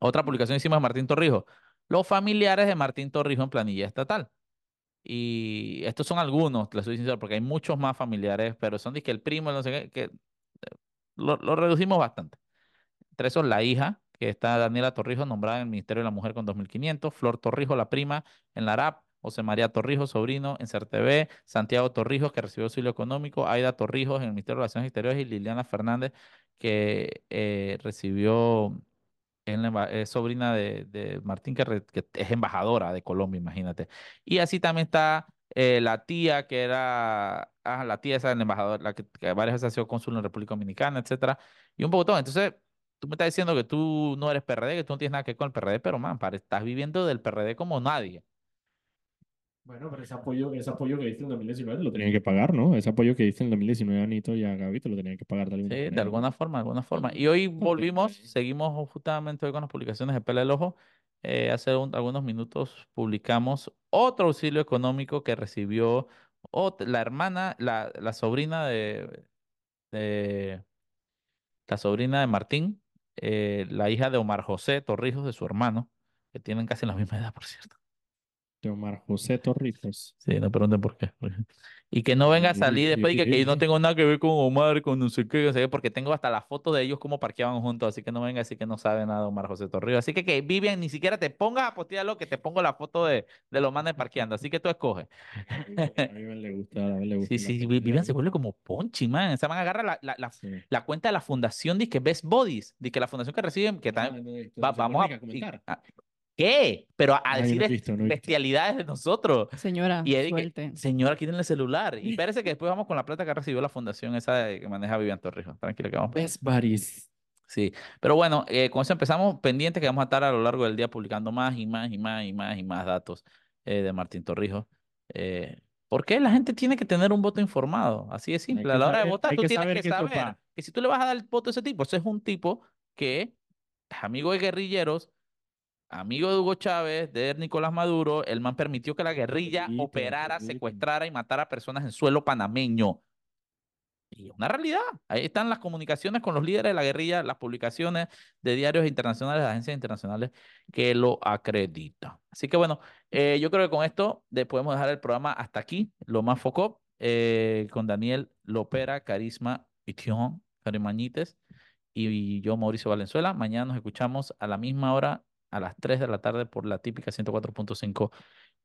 Otra publicación hicimos de Martín Torrijos. Los familiares de Martín Torrijos en planilla estatal. Y estos son algunos, les soy sincero, porque hay muchos más familiares, pero son de que el primo, no sé qué, que eh, lo, reducimos bastante. Entre esos, la hija, que está Daniela Torrijos, nombrada en el Ministerio de la Mujer con 2.500, Flor Torrijos, la prima, en la ARAP, José María Torrijos, sobrino, en CERTV, Santiago Torrijos, que recibió auxilio económico, Aida Torrijos, en el Ministerio de Relaciones Exteriores, y Liliana Fernández, que eh, recibió, es, sobrina de, de Martín, que, es embajadora de Colombia, imagínate. Y así también está eh, la tía, que era, ah, la tía esa del embajador, la que, varias veces ha sido cónsul en República Dominicana, etcétera, y un todo. Entonces, tú me estás diciendo que tú no eres PRD, que tú no tienes nada que ver con el PRD, pero man, pare- estás viviendo del PRD como nadie. Bueno, pero ese apoyo, ese apoyo que diste en 2019 lo tenían que pagar, ¿no? Ese apoyo que diste en 2019 a Anito y a Gaby te lo tenían que pagar de alguna Sí, de alguna forma, de alguna forma. Y hoy volvimos, seguimos justamente hoy con las publicaciones de Pela el Ojo. Eh, hace un- algunos minutos publicamos otro auxilio económico que recibió la hermana, la, la sobrina de, de- la sobrina de Martín, eh, la hija de Omar José Torrijos, de su hermano, que tienen casi la misma edad, por cierto. De Omar José Torrijos. Sí, no pregunten por qué. Y que no venga a salir después y que, que yo no tengo nada que ver con Omar, con no sé qué, no sé qué, porque tengo hasta la foto de ellos como parqueaban juntos, así que no venga a decir que no sabe nada Omar José Torrijos. Así que que Vivian ni siquiera te pongas a postearlo, que te pongo la foto de, de los manes parqueando, así que tú escoges. A Vivian le gusta, a le gusta. Sí, sí. Vivian se vuelve como Ponchi, man. Esa man agarra la, la, la, Sí. la cuenta de la fundación, dice que Best Bodies, dice que la fundación que reciben, que Ah, también... no va- vamos a... pone comentar. y- a- ¿Qué? Pero a decir no visto, bestialidades de nosotros. Señora, Y Eddie que, señora, quítenle el celular. Y espérese que después vamos con la plata que recibió la fundación esa de- que maneja Vivian Torrijos. Tranquilo que vamos. Best Buddies. Sí, pero bueno, eh, con eso empezamos pendiente que vamos a estar a lo largo del día publicando más y más y más y más y más datos eh, de Martín Torrijos. Eh, ¿por qué la gente tiene que tener un voto informado? Así de simple. A la hora de votar, tú que tienes saber que saber que si tú le vas a dar el voto a ese tipo, ese es un tipo que es amigo de guerrilleros, amigo de Hugo Chávez, de Nicolás Maduro. El man permitió que la guerrilla operara, secuestrara y matara personas en suelo panameño. Y es una realidad. Ahí están las comunicaciones con los líderes de la guerrilla, las publicaciones de diarios internacionales, de agencias internacionales que lo acreditan. Así que bueno, eh, yo creo que con esto de- podemos dejar el programa hasta aquí, lo más foco, eh, con Daniel Lopera, Carisma y Tion Carimañites y yo, Mauricio Valenzuela. Mañana nos escuchamos a la misma hora, a las 3 de la tarde, por la típica 104.5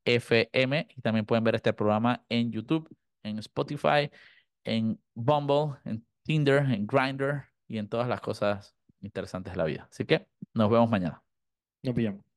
FM. Y también pueden ver este programa en YouTube, en Spotify, en Bumble, en Tinder, en Grindr y en todas las cosas interesantes de la vida. Así que nos vemos mañana. Nos pillamos.